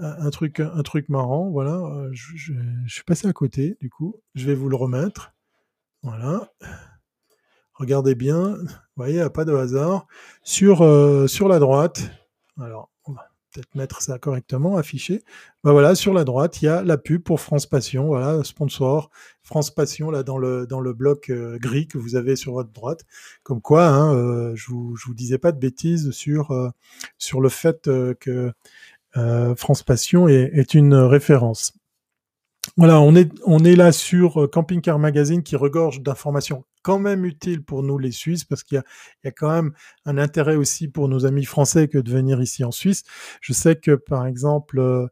Speaker 1: un truc un truc marrant. Voilà, euh, je, je, je suis passé à côté. Du coup, je vais vous le remettre. Voilà regardez bien, vous voyez, a pas de hasard, sur, euh, sur la droite, alors on va peut-être mettre ça correctement, affiché, ben voilà, sur la droite, il y a la pub pour France Passion, voilà, sponsor, France Passion, là, dans le, dans le bloc euh, gris que vous avez sur votre droite, comme quoi, hein, euh, je vous, je vous disais pas de bêtises sur, sur le fait que France Passion est, est une référence. Voilà, on est, on est là sur Camping Car Magazine qui regorge d'informations quand même utile pour nous les Suisses parce qu'il y, a, quand même un intérêt aussi pour nos amis français que de venir ici en Suisse. Je sais que par exemple euh,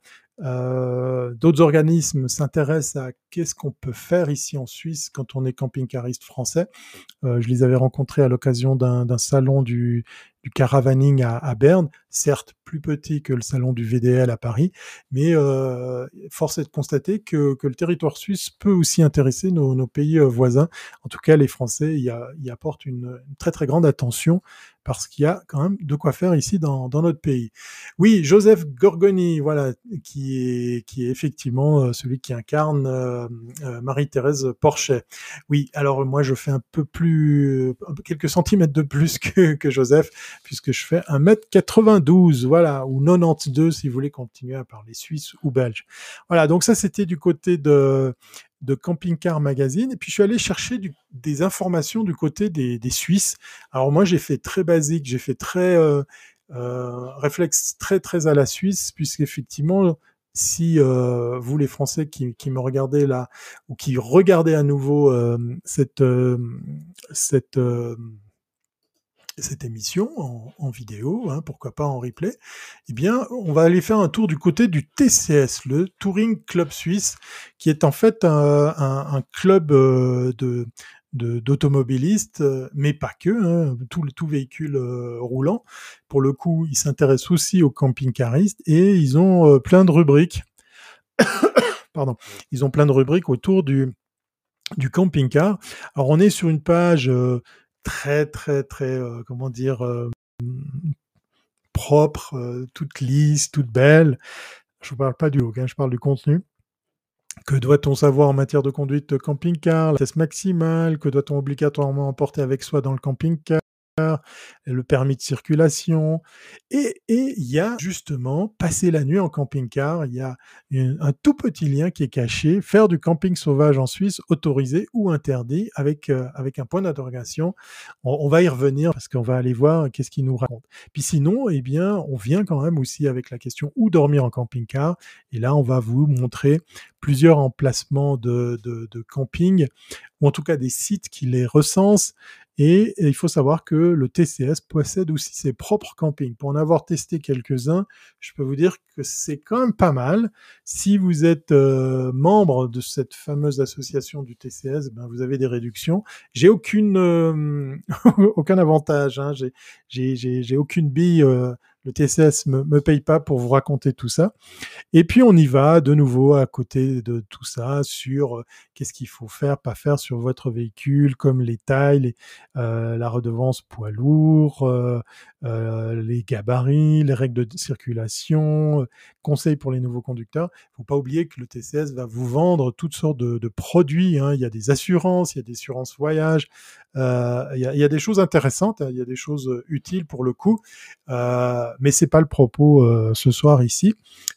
Speaker 1: euh d'autres organismes s'intéressent à qu'est-ce qu'on peut faire ici en Suisse quand on est camping-cariste français? Euh, je les avais rencontrés à l'occasion d'un salon du, du caravaning à, Berne, certes plus petit que le salon du VDL à Paris, mais euh, force est de constater que, le territoire suisse peut aussi intéresser nos, pays euh, voisins. En tout cas, les Français y, apportent une, très très grande attention parce qu'il y a quand même de quoi faire ici dans, notre pays. Oui, Joseph Gorgoni, voilà, qui est, effectivement celui qui incarne euh, Marie-Thérèse Porchet. Oui, alors moi je fais un peu plus, quelques centimètres de plus que, que Joseph puisque je fais 1m92, voilà, ou 92 si vous voulez continuer à parler suisse ou belge. Voilà, donc ça c'était du côté de de Camping Car Magazine. Et puis je suis allé chercher des informations du côté des, Suisses. Alors moi j'ai fait très basique, j'ai fait très euh, euh, réflexe très très à la Suisse, puisqu'effectivement si euh, vous les Français qui, qui, me regardez là ou qui regardez à nouveau euh, cette euh, cette euh, cette émission en, vidéo, hein, pourquoi pas en replay, eh bien, on va aller faire un tour du côté du TCS, le Touring Club Suisse, qui est en fait un, un, un club de d'automobilistes, mais pas que, hein, tout, tout véhicule roulant. Pour le coup, ils s'intéressent aussi aux camping-caristes et ils ont plein de rubriques. *coughs* Pardon. Ils ont plein de rubriques autour du, du camping-car. Alors, on est sur une page très, très, très, comment dire, propre, toute lisse, toute belle. Je ne parle pas du look, hein, je parle du contenu. Que doit-on savoir en matière de conduite camping-car? La vitesse maximale Que doit-on obligatoirement emporter avec soi dans le camping-car? Le permis de circulation. Et il y a justement, passer la nuit en camping-car, il y a un tout petit lien qui est caché, faire du camping sauvage en Suisse, autorisé ou interdit, avec, euh, avec un point d'interrogation. On, va y revenir parce qu'on va aller voir qu'est-ce qu'il nous raconte. Puis sinon, eh bien, on vient quand même aussi avec la question où dormir en camping-car. Et là, on va vous montrer plusieurs emplacements de, de, de camping, ou en tout cas des sites qui les recensent et, il faut savoir que le TCS possède aussi ses propres campings. Pour en avoir testé quelques-uns, je peux vous dire que c'est quand même pas mal. Si vous êtes euh, membre de cette fameuse association du TCS, ben vous avez des réductions. J'ai aucune euh, *laughs* aucun avantage. Hein. J'ai aucune bille. Euh, le TCS me, me paye pas pour vous raconter tout ça. Et puis on y va de nouveau à côté de tout ça sur euh, qu'est-ce qu'il faut faire, pas faire sur votre véhicule, comme les tailles, euh, la redevance poids lourd, euh, euh, les gabarits, les règles de circulation, conseils pour les nouveaux conducteurs. Faut pas oublier que le TCS va vous vendre toutes sortes de, de produits. Hein. Il y a des assurances, il y a des assurances voyage, euh, il, y a, des choses intéressantes, hein. il y a des choses utiles pour le coup, euh, mais c'est pas le propos ce soir ici.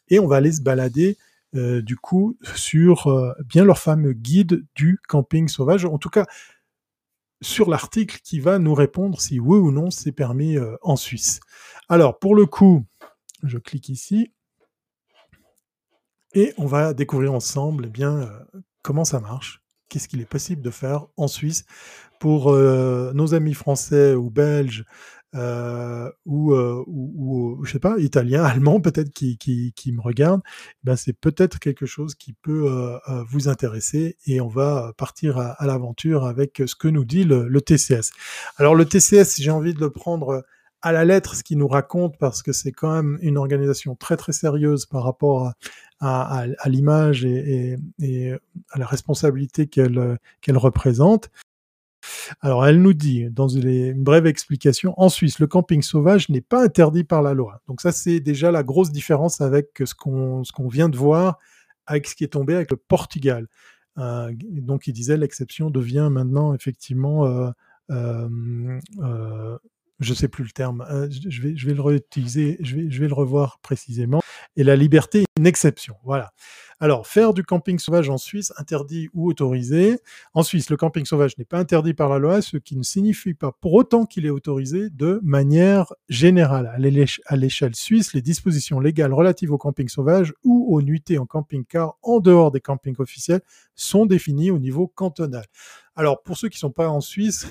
Speaker 1: Et on va aller se balader euh, du coup sur euh, bien leur fameux guide du camping sauvage. En tout cas, sur l'article qui va nous répondre si oui ou non c'est permis euh, en Suisse. Alors, pour le coup, je clique ici et on va découvrir ensemble eh bien comment ça marche, qu'est-ce qu'il est possible de faire en Suisse pour nos amis français ou belges euh, ou, euh, ou, je sais pas, italien, *laughs* allemand peut-être qui, qui, qui, me regarde, ben c'est peut-être quelque chose qui peut euh, euh vous intéresser et on va partir à, à l'aventure avec ce que nous dit le, le TCS. Alors le TCS, j'ai envie de le prendre à la lettre ce qu'il nous raconte parce que c'est quand même une organisation très très sérieuse par rapport à, à, à l'image et, et, et, à la responsabilité qu'elle qu'elle représente. Alors, elle nous dit, dans une brève explication, en Suisse, le camping sauvage n'est pas interdit par la loi. Donc ça, c'est déjà la grosse différence avec ce qu'on vient de voir avec ce qui est tombé avec le Portugal. Euh, donc, il disait l'exception devient maintenant effectivement, euh, euh je sais plus le terme. Euh, je vais je vais le réutiliser, je vais je vais le revoir précisément. Et la liberté est une exception. Voilà. Alors, faire du camping sauvage en Suisse, interdit ou autorisé. En Suisse, le camping sauvage n'est pas interdit par la loi, ce qui ne signifie pas pour autant qu'il est autorisé de manière générale. À l'échelle suisse, les dispositions légales relatives au camping sauvage ou aux nuitées en camping-car en dehors des campings officiels sont définies au niveau cantonal. Alors, pour ceux qui ne sont pas en Suisse,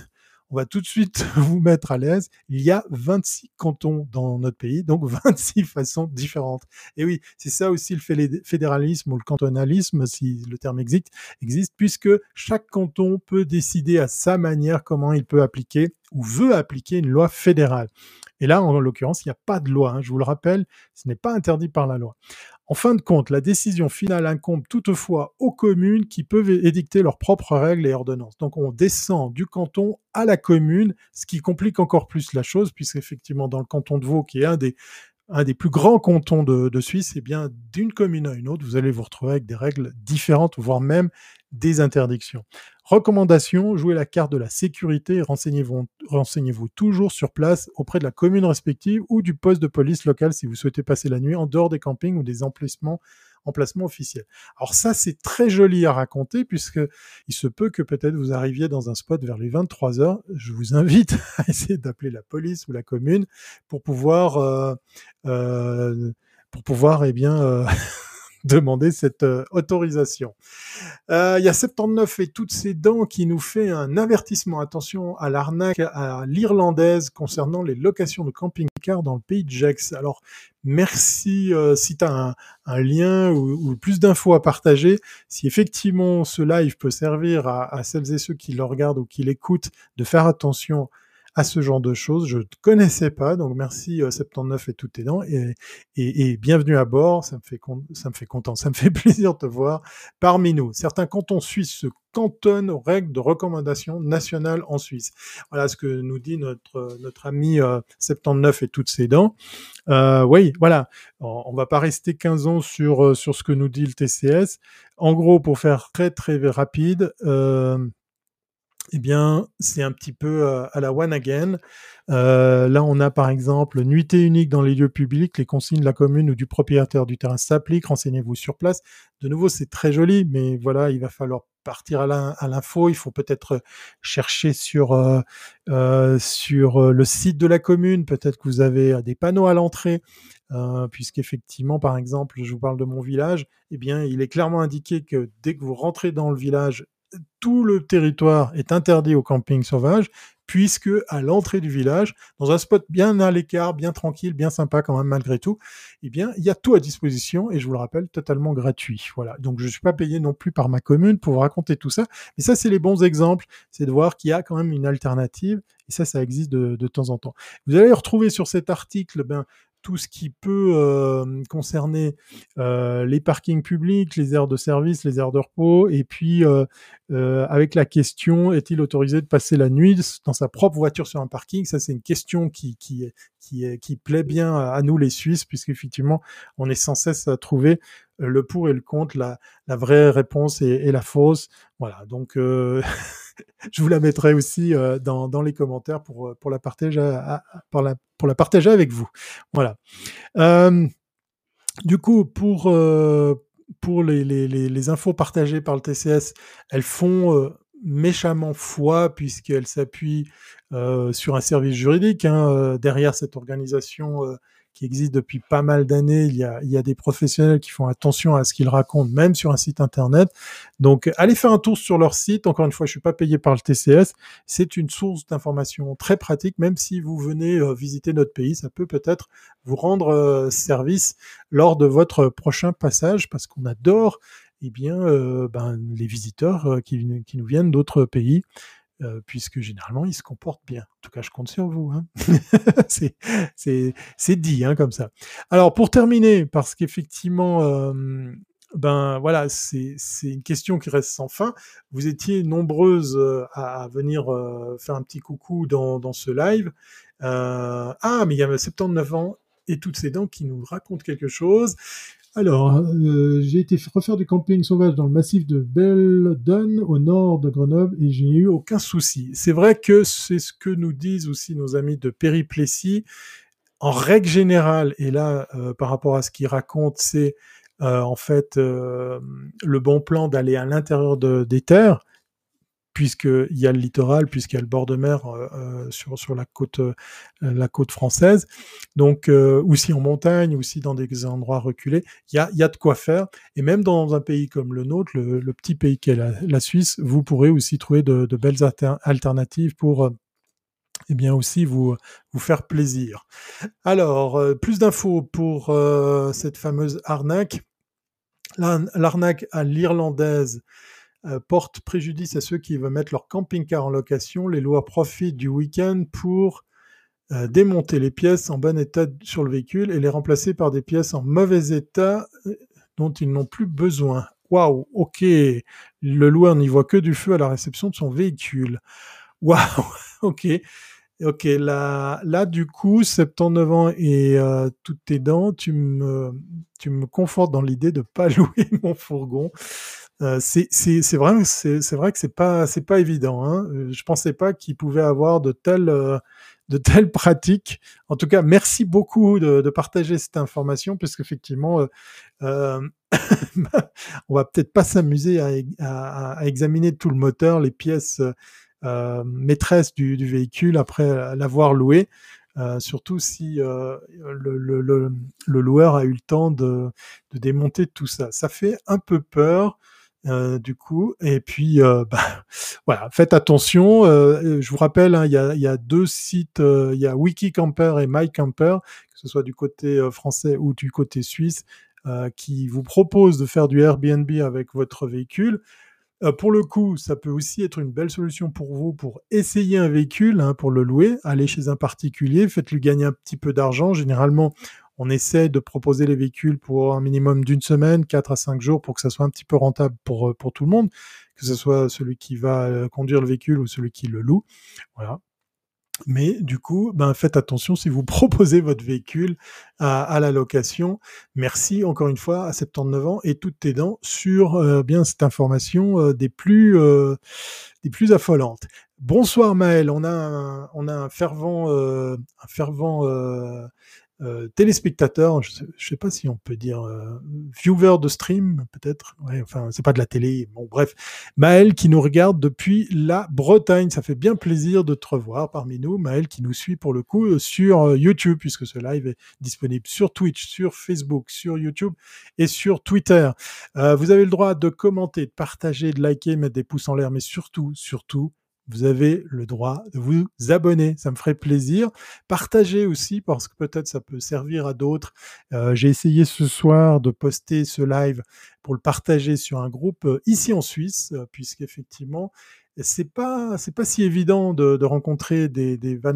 Speaker 1: on va tout de suite *laughs* vous mettre à l'aise. Il y a 26 cantons dans notre pays, donc *laughs* 26 façons différentes. Et oui, c'est ça aussi le fédéralisme ou le cantonalisme, si le terme existe, existe, puisque chaque canton peut décider à sa manière comment il peut appliquer ou veut appliquer une loi fédérale. Et là, en l'occurrence, il n'y a pas de loi. Hein, je vous le rappelle, ce n'est pas interdit par la loi. En fin de compte, la décision finale incombe toutefois aux communes qui peuvent édicter leurs propres règles et ordonnances. Donc on descend du canton à la commune, ce qui complique encore plus la chose, puisqu'effectivement dans le canton de Vaud, qui est un des un des plus grands cantons de, Suisse, et bien d'une commune à une autre, vous allez vous retrouver avec des règles différentes, voire même des interdictions. Recommandation, jouez la carte de la sécurité renseignez-vous toujours sur place auprès de la commune respective ou du poste de police local si vous souhaitez passer la nuit en dehors des campings ou des emplacements emplacement officiel. Alors ça, c'est très joli à raconter puisque il se peut que peut-être vous arriviez dans un spot vers les 23 heures. Je vous invite *laughs* à essayer d'appeler la police ou la commune pour pouvoir, euh, euh, pour pouvoir, eh bien, euh, *laughs* demander cette euh, autorisation. Euh, il y a 79 et toutes ses dents qui nous fait un avertissement. Attention à l'arnaque à l'irlandaise concernant les locations de camping-car dans le pays de Gex. Alors, merci euh, si tu as un, lien ou, plus d'infos à partager. Si effectivement ce live peut servir à, à celles et ceux qui le regardent ou qui l'écoutent de faire attention à ce genre de choses. Je ne connaissais pas, donc merci 79 euh, et tout tes dents et, et, bienvenue à bord. Ça me fait ça me fait content, ça me fait *laughs* plaisir de te voir parmi nous. Certains cantons suisses se cantonnent aux règles de recommandation nationale en Suisse. Voilà ce que nous dit notre notre ami 79 euh, et toutes ses dents. Euh, oui, voilà. On, va pas rester 15 ans sur euh, sur ce que nous dit le TCS. En gros, pour faire très très rapide. Euh, eh bien, c'est un petit peu euh, à la one again. Euh, là, on a par exemple nuitée unique dans les lieux publics, les consignes de la commune ou du propriétaire du terrain s'appliquent, renseignez-vous sur place. De nouveau, c'est très joli, mais voilà, il va falloir partir à l'info. Il faut peut-être chercher sur euh, sur le site de la commune. Peut-être que vous avez des panneaux à l'entrée, puisqu'effectivement, par exemple, je vous parle de mon village. Eh bien, il est clairement indiqué que dès que vous rentrez dans le village, tout le territoire est interdit au camping sauvage, puisque à l'entrée du village, dans un spot bien à l'écart, bien tranquille, bien sympa quand même malgré tout, eh bien, il y a tout à disposition et je vous le rappelle, totalement gratuit. Voilà. Donc, je ne suis pas payé non plus par ma commune pour vous raconter tout ça. Mais ça, c'est les bons exemples. C'est de voir qu'il y a quand même une alternative et ça, ça existe de, de, temps en temps. Vous allez retrouver sur cet article ben, tout ce qui peut euh, concerner euh, les parkings publics, les aires de service, les aires de repos, et puis euh, avec la question est-il autorisé de passer la nuit dans sa propre voiture sur un parking? Ça, c'est une question qui qui qui, qui plaît bien à nous les Suisses, puisqu'effectivement, on est sans cesse à trouver le pour et le contre, la, la vraie réponse et, et, la fausse. Voilà, donc *laughs* je vous la mettrai aussi euh, dans, les commentaires pour, euh, pour, la partager pour, la, partager avec vous. Voilà. Euh, du coup, pour, pour les, les, les, infos partagées par le TCS, elles font méchamment foi puisqu'elles s'appuient sur un service juridique. Hein, derrière cette organisation qui existe depuis pas mal d'années. Il y, a, des professionnels qui font attention à ce qu'ils racontent, même sur un site internet. Donc, allez faire un tour sur leur site. Encore une fois, je suis pas payé par le TCS. C'est une source d'information très pratique, même si vous venez euh, visiter notre pays, ça peut peut-être vous rendre euh, service lors de votre prochain passage, parce qu'on adore eh bien, euh, ben, les visiteurs qui nous viennent d'autres pays. Euh, puisque généralement, ils se comportent bien. En tout cas, je compte sur vous. Hein. *laughs* c'est dit hein, comme ça. Alors, pour terminer, parce qu'effectivement, euh, ben voilà, c'est une question qui reste sans fin. Vous étiez nombreuses euh, à, venir faire un petit coucou dans, dans ce live. ah, mais il y a 79 ans et toutes ces dents qui nous racontent quelque chose. Alors, euh, j'ai été refaire du camping sauvage dans le massif de Belledonne, au nord de Grenoble, et j'ai eu aucun souci. C'est vrai que c'est ce que nous disent aussi nos amis de Périplessis. En règle générale, et là, euh, par rapport à ce qu'ils racontent, c'est euh, en fait le bon plan d'aller à l'intérieur de, des terres, puisqu'il y a le littoral, puisqu'il y a le bord de mer euh, euh sur, sur la côte, euh, la côte française, donc euh, aussi en montagne, aussi dans des endroits reculés, il y a, y a de quoi faire. Et même dans un pays comme le nôtre, le, le petit pays qu'est la, la, Suisse, vous pourrez aussi trouver de, de belles alternatives pour eh bien aussi vous, vous faire plaisir. Alors, plus d'infos pour cette fameuse arnaque. L'arnaque à l'irlandaise euh, porte préjudice à ceux qui veulent mettre leur camping-car en location. Les lois profitent du week-end pour euh, démonter les pièces en bon état sur le véhicule et les remplacer par des pièces en mauvais état euh, dont ils n'ont plus besoin. Waouh, ok, le loueur n'y voit que du feu à la réception de son véhicule. *laughs* Waouh, ok. Ok, là, là, du coup, 79 ans et euh, toutes tes dents, tu me, tu me confortes dans l'idée de pas *laughs* louer mon fourgon. Euh, c'est vrai, c'est vrai que c'est pas c'est pas évident. Hein. Euh, je pensais pas qu'il pouvait avoir de telles euh, de telles *laughs* pratiques. En tout cas, merci beaucoup de, de partager cette information, parce qu'effectivement, euh, *laughs* on va peut-être pas s'amuser à, à, à, examiner tout le moteur, les pièces euh, maîtresse du, du, véhicule après l'avoir loué. Euh, surtout si euh, le, le, le, le, loueur a eu le temps de, de, démonter tout ça. Ça fait un peu peur. Euh, du coup, et puis *laughs* bah, voilà, faites attention. je vous rappelle, hein, il y, a, deux sites, il y a WikiCamper et MyCamper, que ce soit du côté français ou du côté suisse, qui vous proposent de faire du Airbnb avec votre véhicule. Euh, pour le coup, ça peut aussi être une belle solution pour vous pour essayer un véhicule, hein, pour le louer. Allez chez un particulier, faites-lui gagner un petit peu d'argent. Généralement, on essaie de proposer les véhicules pour un minimum d'une semaine, 4 à 5 jours, pour que ça soit un petit peu rentable pour, euh, pour tout le monde, que ce soit celui qui va euh, conduire le véhicule ou celui qui le loue. Voilà. Mais du coup, ben, faites attention si vous *laughs* proposez votre véhicule à, la location. Merci encore une fois à 79 ans et toutes tes dents sur euh, bien cette information des plus des plus affolantes. Bonsoir Maël, on a on a un fervent un fervent euh, téléspectateur, je sais, sais pas si on peut dire euh, viewer de stream, peut-être. Ouais, enfin, c'est pas de la télé. Bon, bref, Maël qui nous regarde depuis la Bretagne, ça fait bien plaisir de te revoir parmi nous. Maël qui nous suit pour le coup euh, sur YouTube, puisque ce live est disponible sur Twitch, sur Facebook, sur YouTube et sur Twitter. vous avez le droit de commenter, de partager, de liker, mettre des pouces en l'air, mais surtout, surtout, vous avez le droit de vous abonner. Ça me ferait plaisir. Partagez aussi parce que peut-être ça peut servir à d'autres. Euh, J'ai essayé ce soir de poster ce live pour le partager sur un groupe euh, ici en Suisse, euh, puisqu'effectivement, c'est pas c'est pas si évident de, de rencontrer des, des van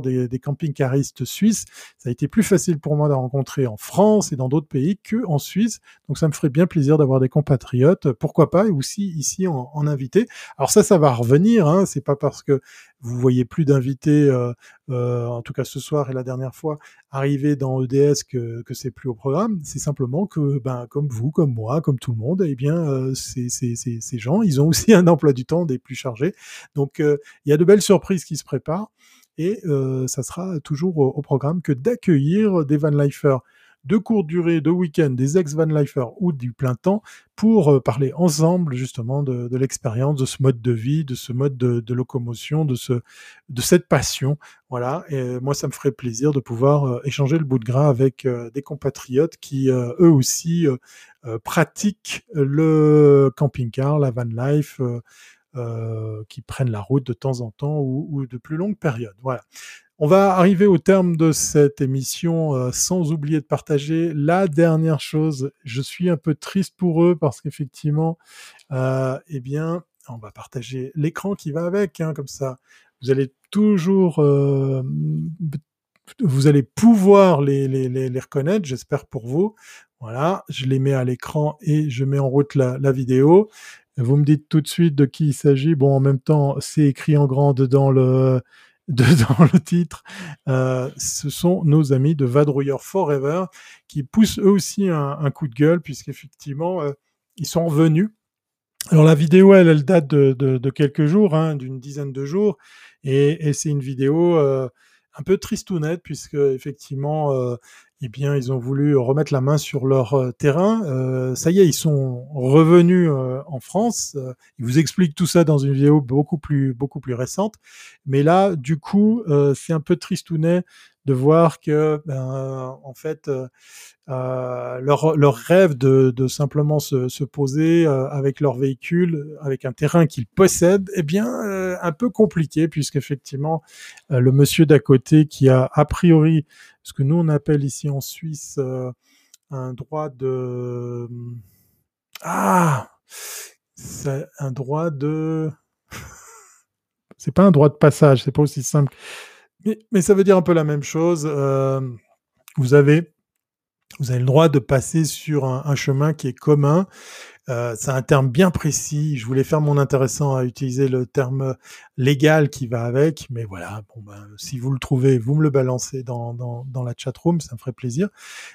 Speaker 1: des, des camping-caristes suisses. Ça a été plus facile pour moi de rencontrer en France et dans d'autres pays que en Suisse. Donc ça me ferait bien plaisir d'avoir des compatriotes, pourquoi pas, et aussi ici en, en invité. Alors ça, ça va revenir. Hein, c'est pas parce que vous voyez plus d'invités, euh, euh, en tout cas ce soir et la dernière fois, arriver dans EDS que, que c'est plus au programme. C'est simplement que, ben, comme vous, comme moi, comme tout le monde, eh bien, euh, ces, gens, ils ont aussi *laughs* un emploi du temps des plus chargés. Donc, euh, il y a de belles surprises qui se préparent et ça sera toujours au, programme que d'accueillir des van lifers de courte durée, de week-end, des ex-van lifers ou du plein temps pour euh, parler ensemble justement de, l'expérience, de ce mode de vie, de ce mode de, locomotion, de, ce, de cette passion. Voilà, et moi ça me ferait plaisir de pouvoir euh, échanger le bout de gras avec euh, des compatriotes qui eux aussi pratiquent le camping-car, la van life. Euh, qui prennent la route de temps en temps ou, ou de plus longues périodes. Voilà. On va arriver au terme de cette émission euh, sans oublier de partager la dernière chose. Je suis un peu triste pour eux parce qu'effectivement, euh, eh bien, on va partager l'écran qui va avec, hein, comme ça. Vous allez toujours, euh, vous allez pouvoir les, reconnaître, j'espère pour vous. Voilà, je les mets à l'écran et je mets en route la, la vidéo. Vous me dites tout de suite de qui il s'agit. Bon, en même temps, c'est écrit en grand dedans le *laughs* dans le titre, euh, ce sont nos amis de Vadrouilleur Forever qui poussent eux aussi un, coup de gueule puisqu'effectivement euh, ils sont revenus. Alors la vidéo elle, elle date de, quelques jours, hein, d'une dizaine de jours, et, et c'est une vidéo euh, un peu tristounette puisque effectivement euh, eh bien, ils ont voulu remettre la main sur leur euh, terrain. Euh, ça y est, ils sont revenus euh, en France. Euh, ils vous expliquent tout ça dans une vidéo beaucoup plus, beaucoup plus récente. Mais là, du coup, euh, c'est un peu tristounet de voir que, ben, en fait, leur, leur rêve de, de simplement se, se poser avec leur véhicule, avec un terrain qu'ils possèdent, eh bien, un peu compliqué, puisqu'effectivement, le monsieur d'à côté qui a a priori ce que nous on appelle ici en Suisse euh, un droit de ah c'est un droit de *laughs* c'est pas un droit de passage, c'est pas aussi simple, mais, mais, ça veut dire un peu la même chose. Euh, vous avez vous avez le droit de passer sur un chemin qui est commun Euh, c'est un terme bien précis. Je voulais faire mon intéressant à utiliser le terme légal qui va avec, mais voilà. Bon ben, si vous le trouvez, vous me le balancez dans dans, dans la chat room, ça me ferait plaisir.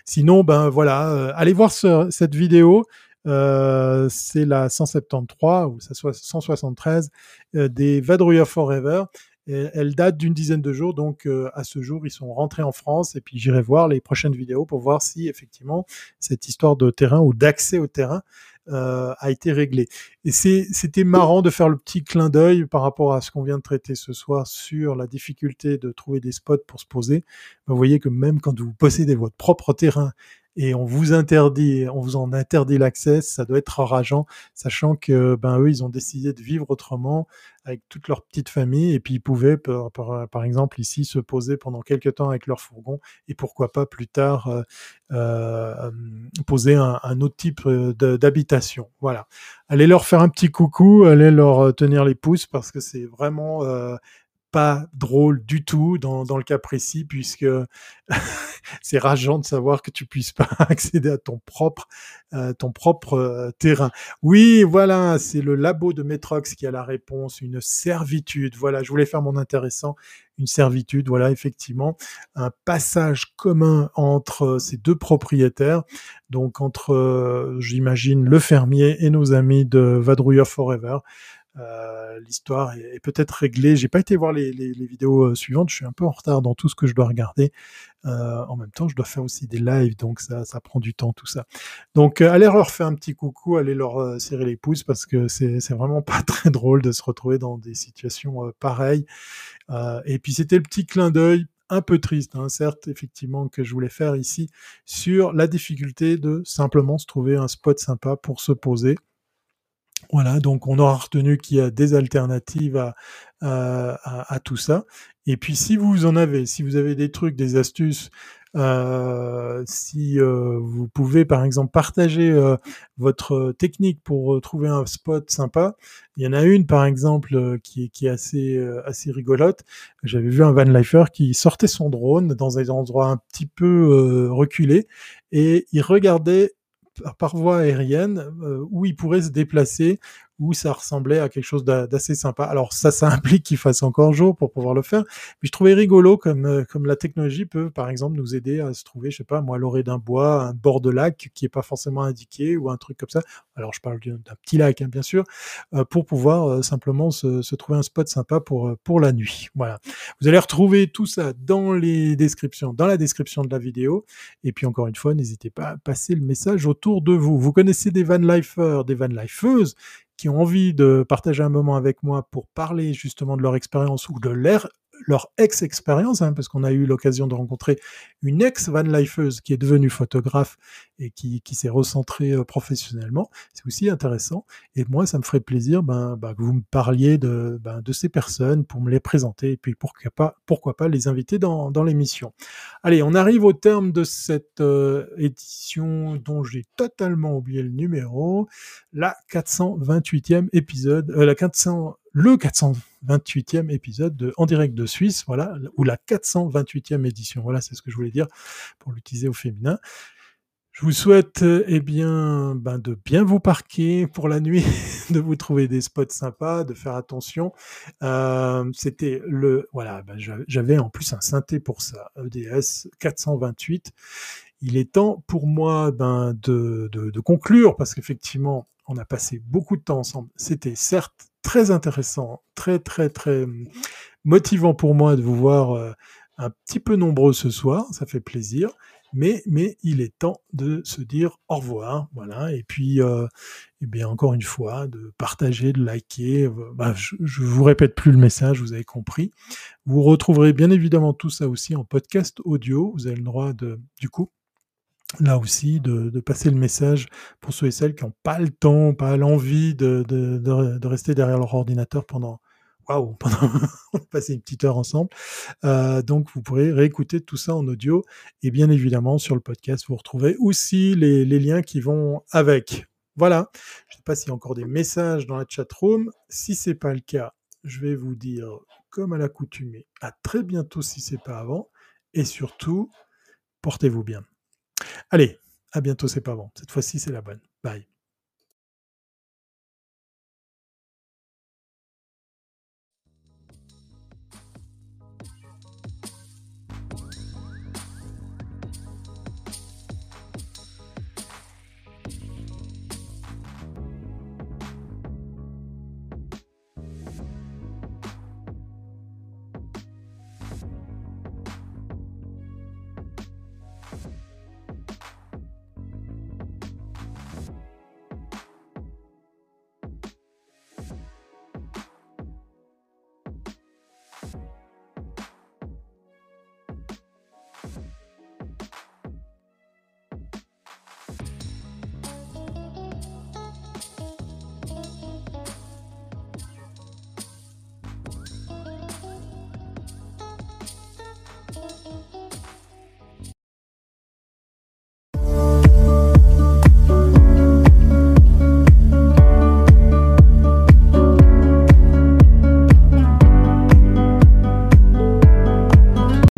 Speaker 1: Sinon, ben voilà, euh, allez voir ce, cette vidéo. Euh, c'est la 173 ou ça soit 173 euh, des Vadrouilla Forever. Elle date d'une dizaine de jours, donc euh, à ce jour, ils sont rentrés en France et puis j'irai voir les prochaines vidéos pour voir si effectivement cette histoire de terrain ou d'accès au terrain euh, a été réglée. Et c'était marrant de faire le petit clin d'œil par rapport à ce qu'on vient de traiter ce soir sur la difficulté de trouver des spots pour se poser. Vous voyez que même quand vous possédez votre propre terrain et on vous interdit, on vous en interdit l'accès, ça doit être rageant, sachant que ben eux ils ont décidé de vivre autrement avec toute leur petite famille et puis ils pouvaient par, par, exemple ici se poser pendant quelques temps avec leur fourgon et pourquoi pas plus tard euh, euh, poser un, un, autre type euh, d'habitation. Voilà, allez leur faire un petit coucou, allez leur tenir les pouces parce que c'est vraiment euh, pas drôle du tout dans, dans le cas précis, puisque *laughs* c'est rageant de savoir que tu puisses pas *laughs* accéder à ton propre, euh, ton propre euh, terrain. Oui, voilà, c'est le labo de Metrox qui a la réponse, une servitude. Voilà, je voulais faire mon intéressant, une servitude. Voilà, effectivement, un passage commun entre ces deux propriétaires, donc entre, euh, j'imagine, le fermier et nos amis de Vadrouilla Forever. Euh, l'histoire est, peut-être réglée. J'ai pas été voir les, vidéos euh, suivantes. Je suis un peu en retard dans tout ce que je dois regarder. Euh, en même temps, je dois faire aussi des lives, donc ça, prend du temps tout ça. Donc, allez leur faire un petit coucou, allez leur serrer les pouces parce que c'est vraiment pas *laughs* très drôle de se retrouver dans des situations pareilles. et puis c'était le petit clin d'œil un peu triste, hein, certes, effectivement, que je voulais faire ici sur la difficulté de simplement se trouver un spot sympa pour se poser. Voilà, donc on aura retenu qu'il y a des alternatives à, à, à, tout ça. Et puis si vous en avez, si vous avez des trucs, des astuces, euh, si euh, vous pouvez par exemple partager euh, votre technique pour trouver un spot sympa, il y en a une par exemple qui, est, qui est assez, assez rigolote. J'avais vu un van lifer qui sortait son drone dans un endroit un petit peu reculé et il regardait par voie aérienne euh, où il pourrait se déplacer où ça ressemblait à quelque chose d'assez sympa. Alors ça, ça *laughs* implique qu'il fasse encore jour pour pouvoir le faire. Mais je trouvais rigolo comme euh, comme la technologie peut, par exemple, nous aider à se trouver, je sais pas, moi, l'orée d'un bois, un bord de lac qui est pas forcément indiqué ou un truc comme ça. Alors je parle d'un petit lac, hein, bien sûr, euh, pour pouvoir euh, simplement se, se, trouver un spot sympa pour pour la nuit. Voilà. Vous allez retrouver tout ça dans les descriptions, dans la description de la vidéo. Et puis encore une fois, n'hésitez pas à passer le message autour de vous. Vous connaissez des van lifers, des van lifeuses qui ont envie de partager un moment avec moi pour parler justement de leur expérience ou de leur leur ex-expérience, hein, parce qu'on a eu l'occasion de rencontrer une ex-van lifeuse qui est devenue photographe et qui, qui s'est recentrée euh, professionnellement. C'est aussi intéressant. Et moi, ça me ferait plaisir ben, ben, que vous me parliez de, ben, de ces personnes pour me les présenter et puis pourquoi pas, pourquoi pas les inviter dans, dans l'émission. Allez, on arrive au terme de cette euh, édition dont j'ai totalement oublié le numéro, la 428e épisode, euh, la 400 le 428e épisode de En direct de Suisse, voilà, ou la 428e édition. Voilà, c'est ce que je voulais dire pour l'utiliser au féminin. Je vous souhaite eh bien ben, de bien vous parquer pour la nuit, *laughs* de vous trouver des spots sympas, de faire attention. Euh, C'était le voilà, ben, j'avais en plus un synthé pour ça, EDS 428. Il est temps pour moi ben, de, de, de conclure parce qu'effectivement on a passé beaucoup de temps ensemble. C'était certes très intéressant, très très très motivant pour moi de vous voir euh, un petit peu nombreux ce soir, ça fait plaisir. Mais, mais il est temps de se dire au revoir, voilà. Et puis, euh, eh bien encore une fois, de partager, de liker. Bah, je vous répète plus le message, vous avez compris. Vous retrouverez bien évidemment tout ça aussi en podcast audio. Vous avez le droit de, du coup, là aussi de, passer le message pour ceux et celles qui n'ont pas le temps, pas l'envie de, rester derrière leur ordinateur pendant waouh, *laughs* pendant passer une petite heure ensemble. Euh, donc vous pourrez réécouter tout ça en audio et bien évidemment sur le podcast vous retrouvez aussi les, les liens qui vont avec. Voilà. Je ne sais pas s'il y a encore des messages dans la chat room. Si c'est pas le cas, je vais vous dire comme à l'accoutumée à très bientôt si c'est pas avant et surtout portez-vous bien. Allez, à bientôt, c'est pas bon. Cette fois-ci, c'est la bonne. Bye.